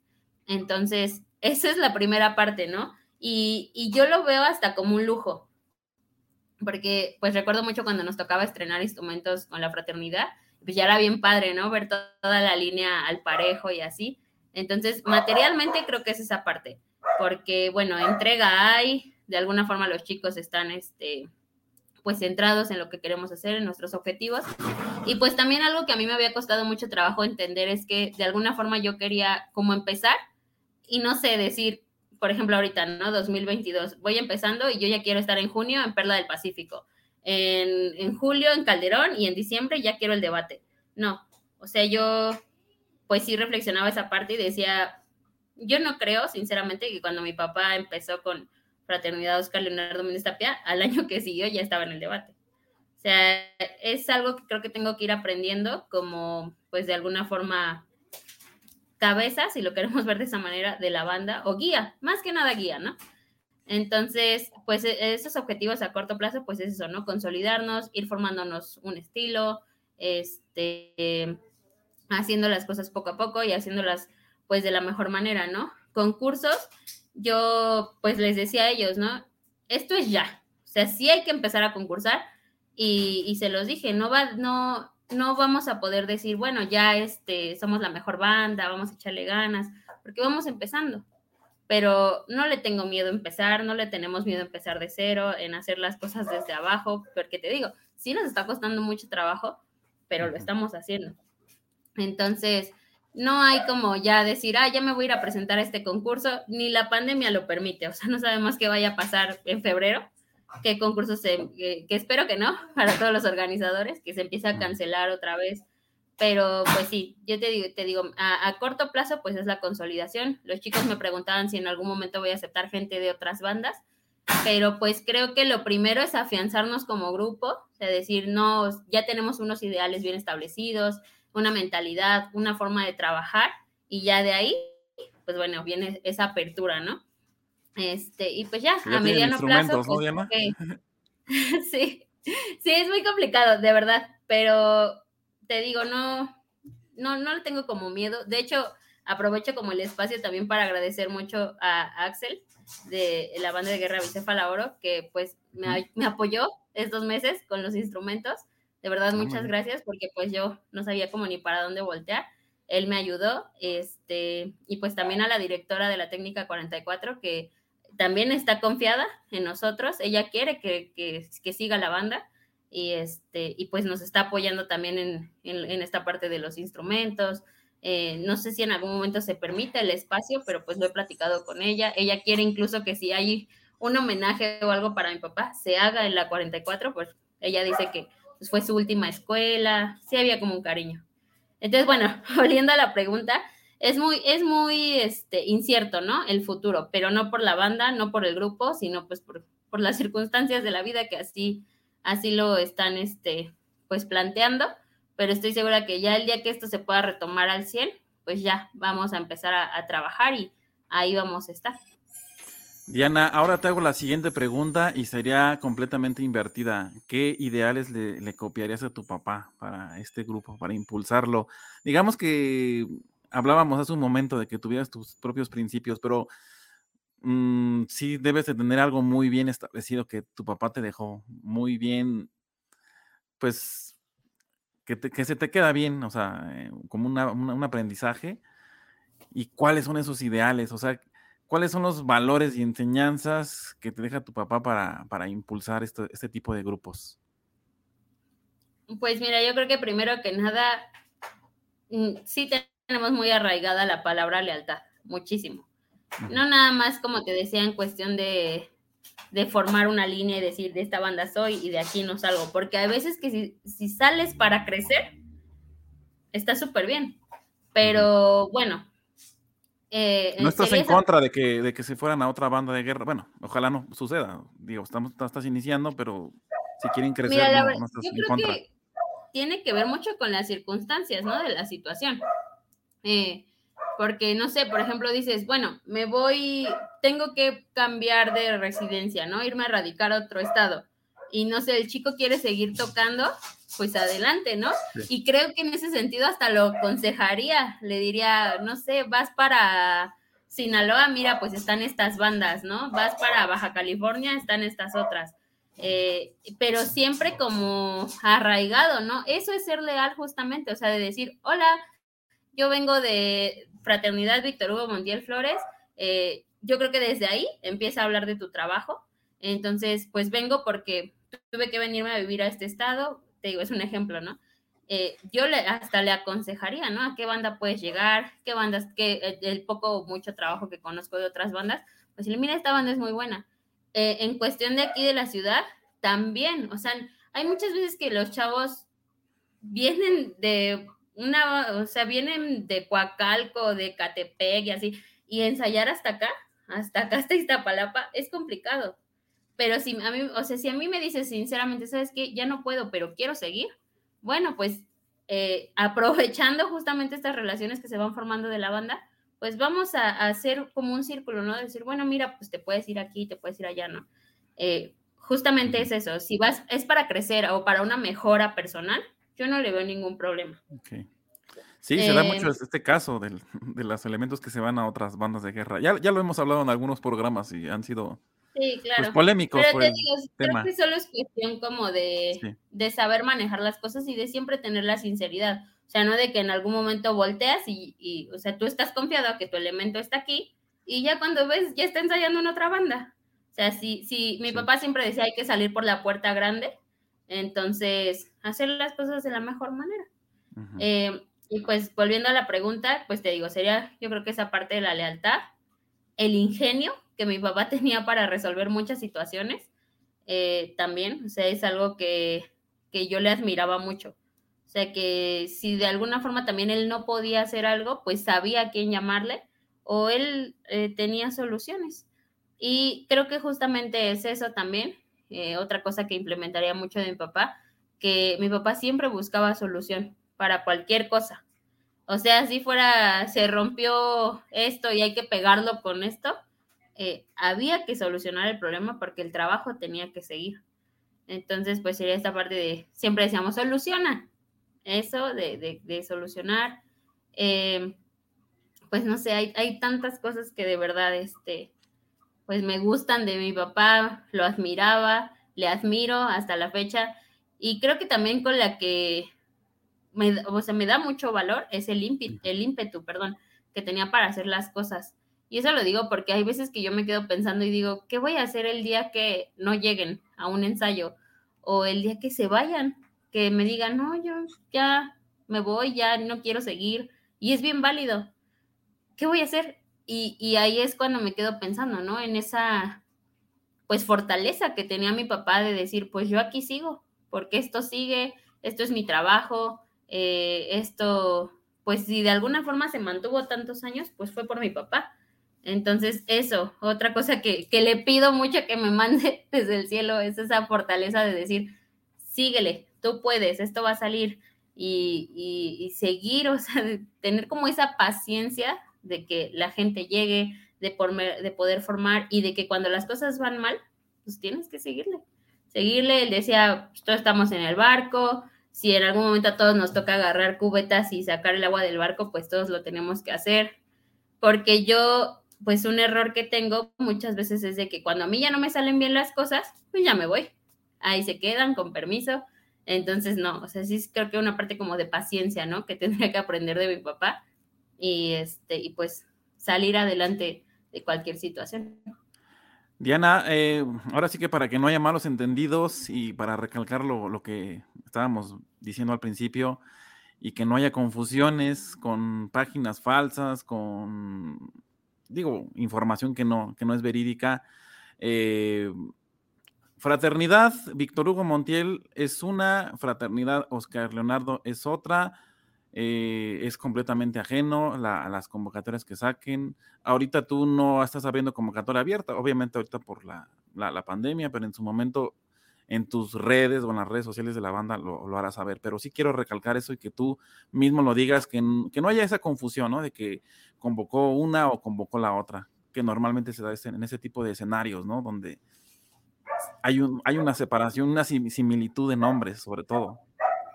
Entonces, esa es la primera parte, ¿no? Y, yo lo veo hasta como un lujo, porque pues recuerdo mucho cuando nos tocaba estrenar instrumentos con la fraternidad, pues ya era bien padre, ¿no? Ver toda la línea al parejo y así. Entonces, materialmente creo que es esa parte, porque bueno, entrega hay, de alguna forma los chicos están, este, pues centrados en lo que queremos hacer, en nuestros objetivos. Y pues también algo que a mí me había costado mucho trabajo entender es que de alguna forma yo quería como empezar y no sé decir, por ejemplo, ahorita, ¿no? 2022, voy empezando y yo ya quiero estar en junio en Perla del Pacífico, en, en julio en Calderón y en diciembre ya quiero el debate. No, o sea, yo pues sí reflexionaba esa parte y decía, yo no creo, sinceramente, que cuando mi papá empezó con Fraternidad Oscar Leonardo Méndez Tapia, al (laughs) año que siguió ya estaba en el debate. O sea, es algo que creo que tengo que ir aprendiendo como, pues de alguna forma, cabeza, si lo queremos (laughs) ver de esa manera, de la banda, o guía, más que nada guía, ¿no? Entonces, pues e, esos objetivos a corto plazo, pues es eso, ¿no? Consolidarnos, ir formándonos un estilo, este, haciendo las cosas poco a poco y haciéndolas pues de la mejor manera, ¿no? Concursos, yo pues les decía a ellos, ¿no? Esto es ya, o sea, sí hay que empezar a concursar y, y se los dije, no va, no, no vamos a poder decir, bueno, ya este, somos la mejor banda, vamos a echarle ganas, porque vamos empezando. Pero no le tengo miedo a empezar, no le tenemos miedo a empezar de cero, en hacer las cosas desde abajo, porque te digo, sí nos está costando mucho trabajo, pero lo estamos haciendo. Entonces, no hay como ya decir, ah, ya me voy a ir a presentar a este concurso, ni la pandemia lo permite, o sea, no sabemos qué vaya a pasar en febrero, qué concursos se, que, espero que no, (laughs) para todos los organizadores, que se empiece a cancelar otra vez. Pero pues sí, yo te digo, te digo a, a, corto plazo pues es la consolidación. Los chicos me preguntaban si en algún momento voy a aceptar gente de otras bandas, pero pues creo que lo primero es afianzarnos como grupo, o sea, decir, no, ya tenemos unos ideales bien establecidos, una mentalidad, una forma de trabajar y ya de ahí, pues bueno, viene esa apertura, ¿no? Este, y pues ya, a mediano plazo. Pues, (laughs) sí, sí, es muy complicado, de verdad, pero te digo, no, no, no le tengo como miedo. De hecho, aprovecho como el espacio también para agradecer mucho a Axel de la banda de guerra Bicefala Oro, que pues me, me, apoyó estos meses con los instrumentos. De verdad, ah, muchas gracias, porque pues yo no sabía como ni para dónde voltear. Él me ayudó, este, y pues también a la directora de la técnica 44, que también está confiada en nosotros, ella quiere que, que, siga la banda y, este, y pues nos está apoyando también en, en, esta parte de los instrumentos. Eh, no sé si en algún momento se permite el espacio, pero pues lo he platicado con ella. Ella quiere incluso que si hay un homenaje o algo para mi papá, se haga en la 44, pues ella dice que pues, fue su última escuela, sí había como un cariño. Entonces, bueno, (laughs) volviendo a la pregunta, es muy, es muy este, incierto, ¿no? El futuro, pero no por la banda, no por el grupo, sino pues por, por las circunstancias de la vida que así, así lo están, este, pues planteando, pero estoy segura que ya el día que esto se pueda retomar al 100, pues ya vamos a empezar a, trabajar y ahí vamos a estar. Diana, ahora te hago la siguiente pregunta y sería completamente invertida. ¿Qué ideales le, le, copiarías a tu papá para este grupo, para impulsarlo? Digamos que hablábamos hace un momento de que tuvieras tus propios principios, pero mm, sí debes de tener algo muy bien establecido que tu papá te dejó muy bien, pues que, se te queda bien, o sea, eh, como un aprendizaje. ¿Y cuáles son esos ideales? O sea, ¿cuáles son los valores y enseñanzas que te deja tu papá para, impulsar este tipo de grupos? Pues mira, yo creo que primero que nada, mm, sí te tenemos muy arraigada la palabra lealtad, muchísimo. No nada más, como te decía, en cuestión de, de, formar una línea y decir, de esta banda soy y de aquí no salgo, porque hay veces que si, si sales para crecer, está súper bien, pero bueno. Eh, no estás en contra de que, de que se fueran a otra banda de guerra, bueno, ojalá no suceda, digo, estamos, estás iniciando, pero si quieren crecer, no, estás en contra. Que tiene que ver mucho con las circunstancias, ¿no? De la situación. Eh, porque, no sé, por ejemplo, dices, bueno, me voy, tengo que cambiar de residencia, ¿no? Irme a radicar a otro estado. Y no sé, el chico quiere seguir tocando, pues adelante, ¿no? Y creo que en ese sentido hasta lo aconsejaría, le diría, no sé, vas para Sinaloa, mira, pues están estas bandas, ¿no? Vas para Baja California, están estas otras. Eh, pero siempre como arraigado, ¿no? Eso es ser leal justamente, o sea, de decir, hola, yo vengo de Fraternidad Víctor Hugo Montiel Flores. Eh, yo creo que desde ahí empieza a hablar de tu trabajo. Entonces, pues vengo porque tuve que venirme a vivir a este estado. Te digo, es un ejemplo, ¿no? Eh, yo le, hasta le aconsejaría, ¿no? A qué banda puedes llegar, qué bandas, qué, el, poco o mucho trabajo que conozco de otras bandas, pues mira, esta banda es muy buena. Eh, en cuestión de aquí de la ciudad, también, o sea, hay muchas veces que los chavos vienen de una, o sea, vienen de Coacalco, de Catepec y así, y ensayar hasta acá, hasta acá, hasta Iztapalapa, es complicado. Pero si a mí, o sea, si a mí me dices sinceramente, ¿sabes qué? Ya no puedo, pero quiero seguir. Bueno, pues eh, (laughs) aprovechando justamente estas relaciones que se van formando de la banda, pues vamos a, hacer como un círculo, ¿no? Decir, bueno, mira, pues te puedes ir aquí, te puedes ir allá, ¿no? Eh, justamente es eso, si vas, es para crecer o para una mejora personal, yo no le veo ningún problema. Sí, se da mucho este caso de los elementos que se van a otras bandas de guerra. Ya, ya lo hemos hablado en algunos programas y han sido sí, pues, polémicos. Pero te digo, creo que solo es cuestión como de, de saber manejar las cosas y de siempre tener la sinceridad. O sea, no de que en algún momento volteas y, y, o sea, tú estás confiado que tu elemento está aquí y ya cuando ves, ya está ensayando en otra banda. O sea, si, si mi papá siempre decía hay que salir por la puerta grande, entonces hacer las cosas de la mejor manera. Y pues volviendo a la pregunta, pues te digo, sería yo creo que esa parte de la lealtad, el ingenio que mi papá (laughs) tenía para resolver muchas situaciones, eh, también, o sea, es algo que, que yo le admiraba mucho. O sea, que si de alguna forma también él no podía hacer algo, pues sabía a quién llamarle o él eh, tenía soluciones. Y creo que justamente es eso también, eh, otra cosa que implementaría mucho de mi papá, que mi papá siempre buscaba solución para cualquier cosa. O sea, si fuera, se rompió esto y hay que pegarlo con esto, eh, había que solucionar el problema porque el trabajo tenía que seguir. Entonces, pues sería esta parte de, siempre decíamos, soluciona. Eso de, de, solucionar. Eh, pues no sé, hay, hay, tantas cosas que de verdad, este, pues me gustan de mi papá, lo admiraba, le admiro hasta la fecha. Y creo que también con la que me, o me da mucho valor es el, ímpetu, el ímpetu, perdón, que tenía para hacer las cosas. Y eso lo digo porque hay veces que yo me quedo pensando y digo, ¿qué voy a hacer el día que no lleguen a un ensayo? O el día que se vayan, que me digan, no, yo ya me voy, ya no quiero seguir. Y es bien válido. ¿Qué voy a hacer? Y, y ahí es cuando me quedo pensando, ¿no? En esa, pues, fortaleza que tenía mi papá de decir, pues yo aquí sigo, porque esto sigue, esto es mi trabajo, eh, esto, pues si de alguna forma se mantuvo tantos años, pues fue por mi papá. Entonces, eso, otra cosa que, le pido mucho que me (laughs) mande desde el cielo es esa fortaleza de decir, síguele, tú puedes, esto va a salir y, y, seguir, o sea, tener como esa paciencia de que la gente llegue, de, de poder formar y de que cuando las cosas van mal, pues tienes que seguirle. Seguirle, él decía, pues, todos estamos en el barco, si en algún momento a todos nos toca agarrar cubetas y sacar el agua del barco, pues todos lo tenemos que hacer. Porque yo, pues un error que tengo muchas veces es de que cuando a mí ya no me salen bien las cosas, pues ya me voy. Ahí se quedan, con permiso. Entonces, no, o sea, sí creo que una parte como de paciencia, ¿no? Que tendría que aprender de mi papá y, este, y pues salir adelante de cualquier situación. Diana, eh, ahora sí que para que no haya malos entendidos y para recalcar lo, que estábamos diciendo al principio y que no haya confusiones con páginas falsas, con, digo, información que no, que no es verídica. Eh, fraternidad, Víctor Hugo Montiel es una, fraternidad Oscar Leonardo es otra. Eh, es completamente ajeno a las convocatorias que saquen. Ahorita tú no estás abriendo convocatoria abierta, obviamente ahorita por la, pandemia, pero en su momento en tus redes o en las redes sociales de la banda lo, lo, harás saber. Pero sí quiero recalcar eso y que tú mismo lo digas, que, que no haya esa confusión, ¿no? De que convocó una o convocó la otra, que normalmente se da en ese tipo de escenarios, ¿no? Donde hay, un, hay una separación, una similitud de nombres, sobre todo.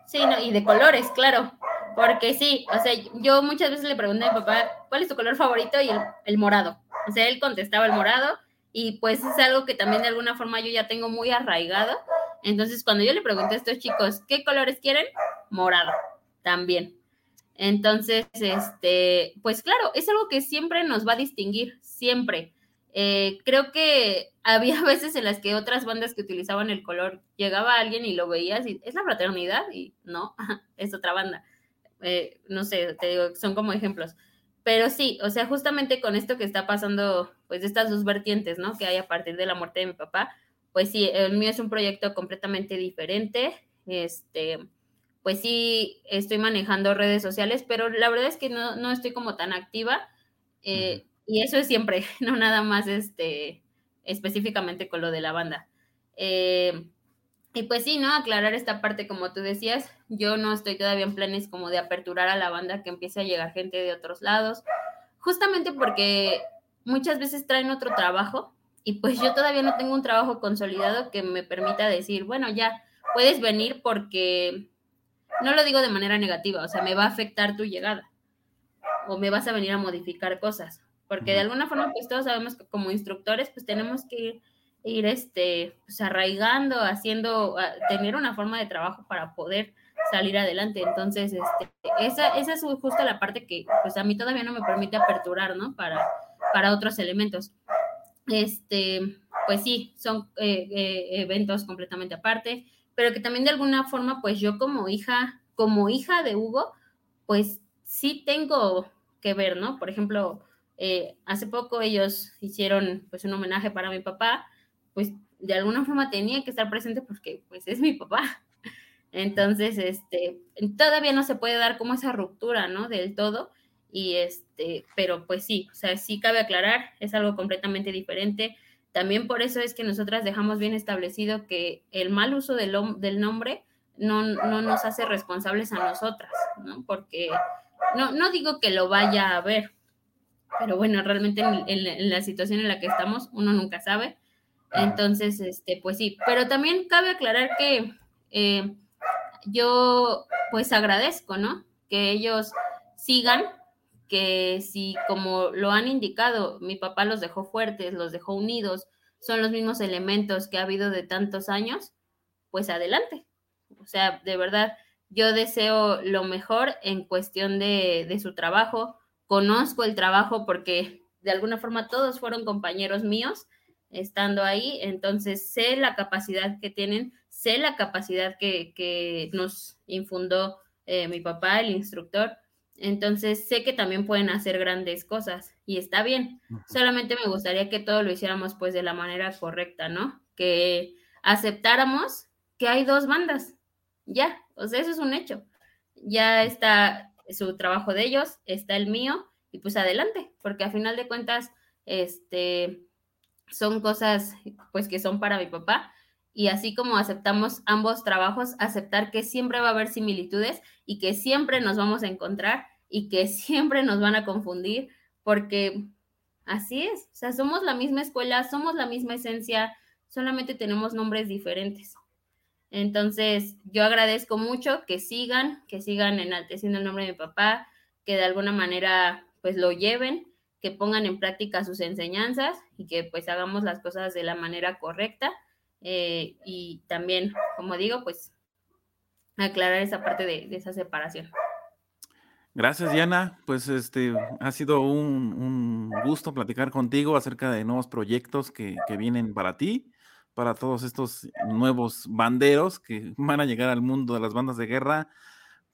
Sí, no, y de colores, claro. Porque sí, o sea, yo muchas veces le pregunté a mi papá, ¿cuál es tu color favorito? Y el, morado. O sea, él contestaba el morado y pues es algo que también de alguna forma yo ya tengo muy arraigado. Entonces, cuando yo le pregunté a estos chicos, ¿qué colores quieren? Morado, también. Entonces, este, pues claro, es algo que siempre nos va a distinguir, siempre. Eh, creo que (laughs) había veces en las que otras bandas que utilizaban el color, llegaba alguien y lo veías y es la fraternidad y no, (laughs) es otra banda. Eh, no sé, te digo, son como ejemplos. Pero sí, o sea, justamente con esto que está pasando, pues de estas dos vertientes, ¿no? Que hay a partir de la muerte de mi papá, pues sí, el mío es un proyecto completamente diferente. Este, pues sí, estoy manejando redes sociales, pero la verdad es que no, no estoy como tan activa. Eh, y eso es siempre, (laughs) no nada más este, específicamente con lo de la banda. Eh, y pues sí, ¿no? Aclarar esta parte, como tú decías, yo no estoy todavía en planes como de aperturar a la banda, que empiece a llegar gente de otros lados, justamente porque muchas veces traen otro trabajo y pues yo todavía no tengo un trabajo consolidado que me permita decir, bueno, ya puedes venir porque no lo digo de manera negativa, o sea, me va a afectar tu llegada o me vas a venir a modificar cosas, porque de alguna forma, pues todos sabemos que como instructores, pues tenemos que ir, ir este, pues arraigando, haciendo, tener una forma de trabajo para poder salir adelante. Entonces, este, esa, esa es justo la parte que, pues a mí todavía no me permite aperturar, ¿no? Para, para otros elementos. Este, pues sí, son eh, eh, eventos completamente aparte, pero que también de alguna forma, pues yo como hija, como hija de Hugo, pues sí tengo que ver, ¿no? Por ejemplo, eh, hace poco ellos hicieron pues un homenaje para mi papá, pues de alguna forma tenía que estar presente porque pues es mi papá. (laughs) Entonces, este, todavía no se puede dar como esa ruptura, ¿no? Del todo. Y este, pero pues sí, o sea, sí cabe aclarar, es algo completamente diferente. También por eso es que nosotras dejamos bien establecido que el mal uso del, del nombre no, no nos hace responsables a nosotras, ¿no? Porque no, no digo que lo vaya a ver, pero bueno, realmente en, la situación en la que estamos, uno nunca sabe. Entonces, este, pues sí, pero también cabe aclarar que eh, yo pues agradezco, ¿no? Que ellos sigan, que si como lo han indicado, mi papá los dejó fuertes, los dejó unidos, son los mismos elementos que ha habido de tantos años, pues adelante. O sea, de verdad, yo deseo lo mejor en cuestión de, de su trabajo. Conozco el trabajo porque de alguna forma todos fueron compañeros míos estando ahí, entonces sé la capacidad que tienen, sé la capacidad que, nos infundó eh, mi papá, el instructor, entonces sé que también pueden hacer grandes cosas y está bien, solamente me gustaría que todo lo hiciéramos pues de la manera correcta, ¿no? Que aceptáramos que hay dos bandas, ya, o sea, eso es un hecho. Ya está su trabajo de ellos, está el mío, y pues adelante, porque a final de cuentas, este, son cosas pues que son para mi papá. Y así como aceptamos ambos trabajos, aceptar que siempre va a haber similitudes y que siempre nos vamos a encontrar y que (laughs) siempre nos van a confundir, porque así es, o sea, somos la misma escuela, somos la misma esencia, solamente tenemos nombres diferentes. Entonces, yo agradezco mucho que sigan, que sigan enalteciendo el nombre de mi papá, que de alguna manera pues lo lleven, que pongan en práctica sus enseñanzas y que pues hagamos las cosas de la manera correcta. Eh, y también, como digo, pues aclarar esa parte de, esa separación. Gracias, Diana. Pues este ha sido un, gusto platicar contigo acerca de nuevos proyectos que, que vienen para ti para todos estos nuevos banderos que (laughs) van a llegar al mundo de las bandas de guerra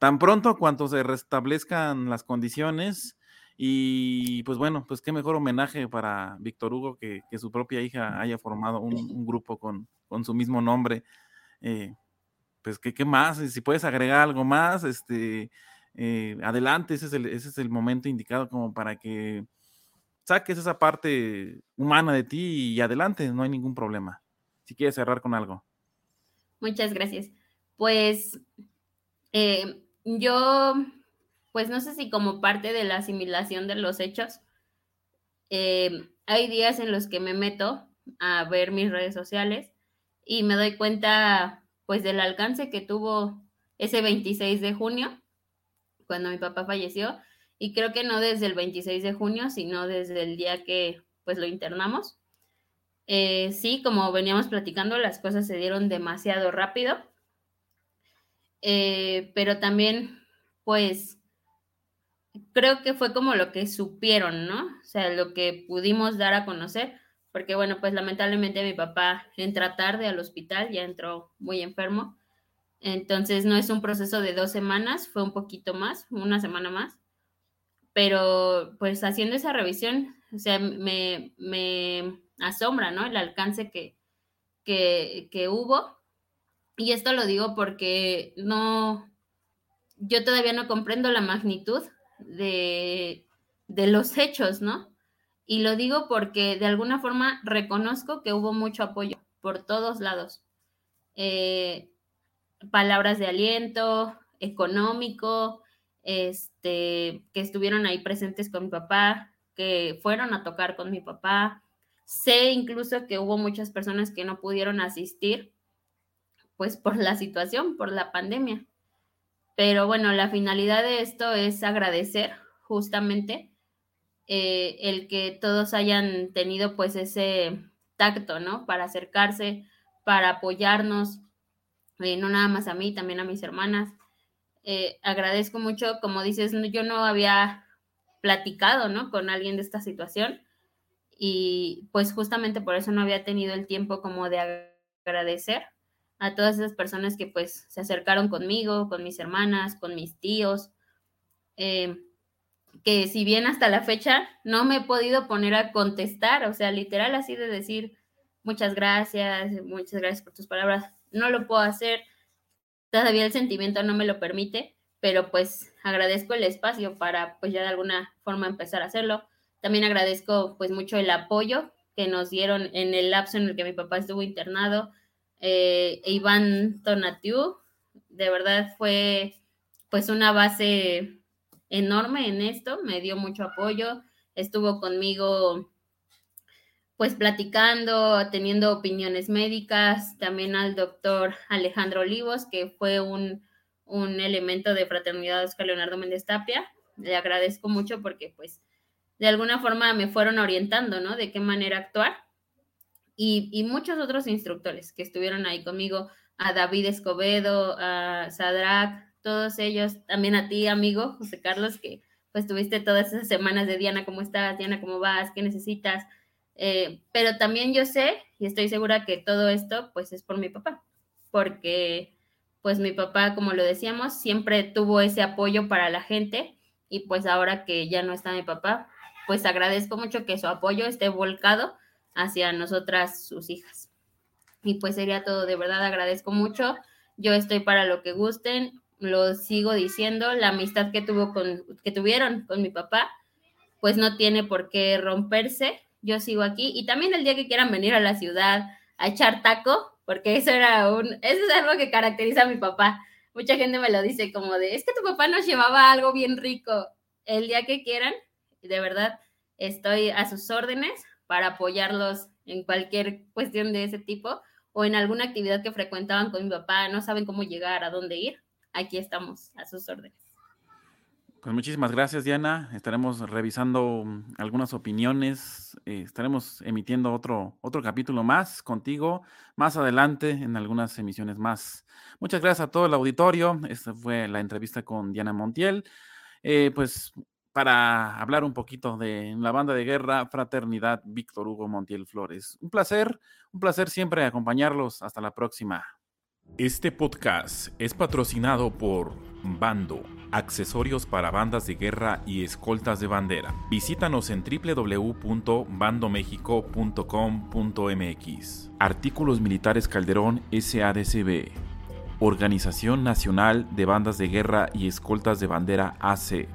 tan pronto cuanto se restablezcan las condiciones. Y pues bueno, pues qué mejor homenaje para Víctor Hugo que, su propia hija haya formado un, grupo con, su mismo nombre. Eh, pues ¿qué, qué más, si puedes agregar algo más, este, eh, adelante, ese es, el, ese es el momento indicado como para que saques esa parte humana de ti y adelante, no hay ningún problema si quieres cerrar con algo. Muchas gracias. Pues eh, yo, pues no sé si como parte de la asimilación de los hechos, eh, hay días en los que me meto a ver mis redes sociales y me doy cuenta pues del alcance que tuvo ese 26 de junio, cuando mi papá falleció, y creo que no desde el 26 de junio, sino desde el día que pues lo internamos. Eh, sí, como veníamos platicando, las cosas se dieron demasiado rápido, eh, pero también, pues, creo que fue como lo que supieron, ¿no? O sea, lo que pudimos dar a conocer, porque bueno, pues lamentablemente mi papá entra tarde al hospital, ya entró muy enfermo, entonces no es un proceso de dos semanas, fue un poquito más, una semana más, pero pues haciendo esa revisión, o sea, me, me asombra, ¿no? El alcance que, que, hubo. Y esto lo digo porque no, yo todavía no comprendo la magnitud de, de los hechos, ¿no? Y lo digo porque de alguna forma reconozco que hubo mucho apoyo por todos lados. Eh, palabras de aliento, económico, este, que estuvieron ahí presentes con mi papá, que fueron a tocar con mi papá, Sé incluso que hubo muchas personas que no pudieron asistir, pues por la situación, por la pandemia. Pero bueno, la finalidad de esto es agradecer justamente eh, el que todos hayan tenido pues ese tacto, ¿no? Para acercarse, para apoyarnos, eh, no nada más a mí, también a mis hermanas. Eh, agradezco mucho, como dices, yo no había platicado, ¿no? Con alguien de esta situación y pues justamente por eso no había tenido el tiempo como de agradecer a todas esas personas que pues se acercaron conmigo, con mis hermanas, con mis tíos, eh, que si bien hasta la fecha no me he podido poner a contestar, o sea, literal así de decir muchas gracias, muchas gracias por tus palabras, no lo puedo hacer, todavía el sentimiento no me lo permite, pero pues agradezco el espacio para pues ya de alguna forma empezar a hacerlo. También agradezco pues mucho el apoyo que nos dieron en el lapso en el que mi papá estuvo internado. Eh, Iván Tonatiu, de verdad fue pues una base enorme en esto, me dio mucho apoyo, estuvo conmigo pues platicando, teniendo opiniones médicas, también al doctor Alejandro Olivos, que fue un, un elemento de Fraternidad Oscar Leonardo Méndez Tapia. Le agradezco mucho porque pues de alguna forma me fueron orientando, ¿no? De qué manera actuar. Y, muchos otros instructores que estuvieron ahí conmigo, a David Escobedo, a Sadrak, todos ellos, también a ti, amigo, José Carlos, que pues tuviste todas esas semanas de Diana, ¿cómo estás? Diana, ¿cómo vas? ¿Qué necesitas? Eh, pero también yo sé y estoy segura que todo esto pues es por mi papá, porque pues mi papá, como lo decíamos, siempre tuvo ese apoyo para la gente y pues ahora que ya no está mi papá, pues agradezco mucho que su apoyo esté volcado hacia nosotras, sus hijas. Y pues sería todo, de verdad agradezco mucho. Yo estoy para lo que gusten, lo sigo diciendo, la amistad que tuvo con que tuvieron con mi papá, pues no tiene por qué romperse. Yo sigo aquí y también el día que quieran venir a la ciudad a echar taco, porque eso era un eso es algo que caracteriza a mi papá. Mucha gente me lo dice como de, es que tu papá nos llevaba algo bien rico. El día que quieran, de verdad estoy a sus órdenes para apoyarlos en cualquier cuestión de ese tipo o en alguna actividad que frecuentaban con mi papá, no saben cómo llegar, a dónde ir, aquí estamos a sus órdenes. Pues muchísimas gracias, Diana. Estaremos revisando mm, algunas opiniones, eh, estaremos emitiendo otro, otro capítulo más contigo más adelante en algunas emisiones más. Muchas gracias a todo el auditorio. Esta fue la entrevista con Diana Montiel. Eh, pues para hablar un poquito de la banda de guerra Fraternidad Víctor Hugo Montiel Flores. Un placer, un placer siempre acompañarlos. Hasta la próxima. Este podcast es patrocinado por Bando, accesorios para bandas de guerra y escoltas de bandera. Visítanos en www.bandomexico.com.mx. Artículos Militares Calderón SADCB. Organización Nacional de Bandas de Guerra y Escoltas de Bandera AC.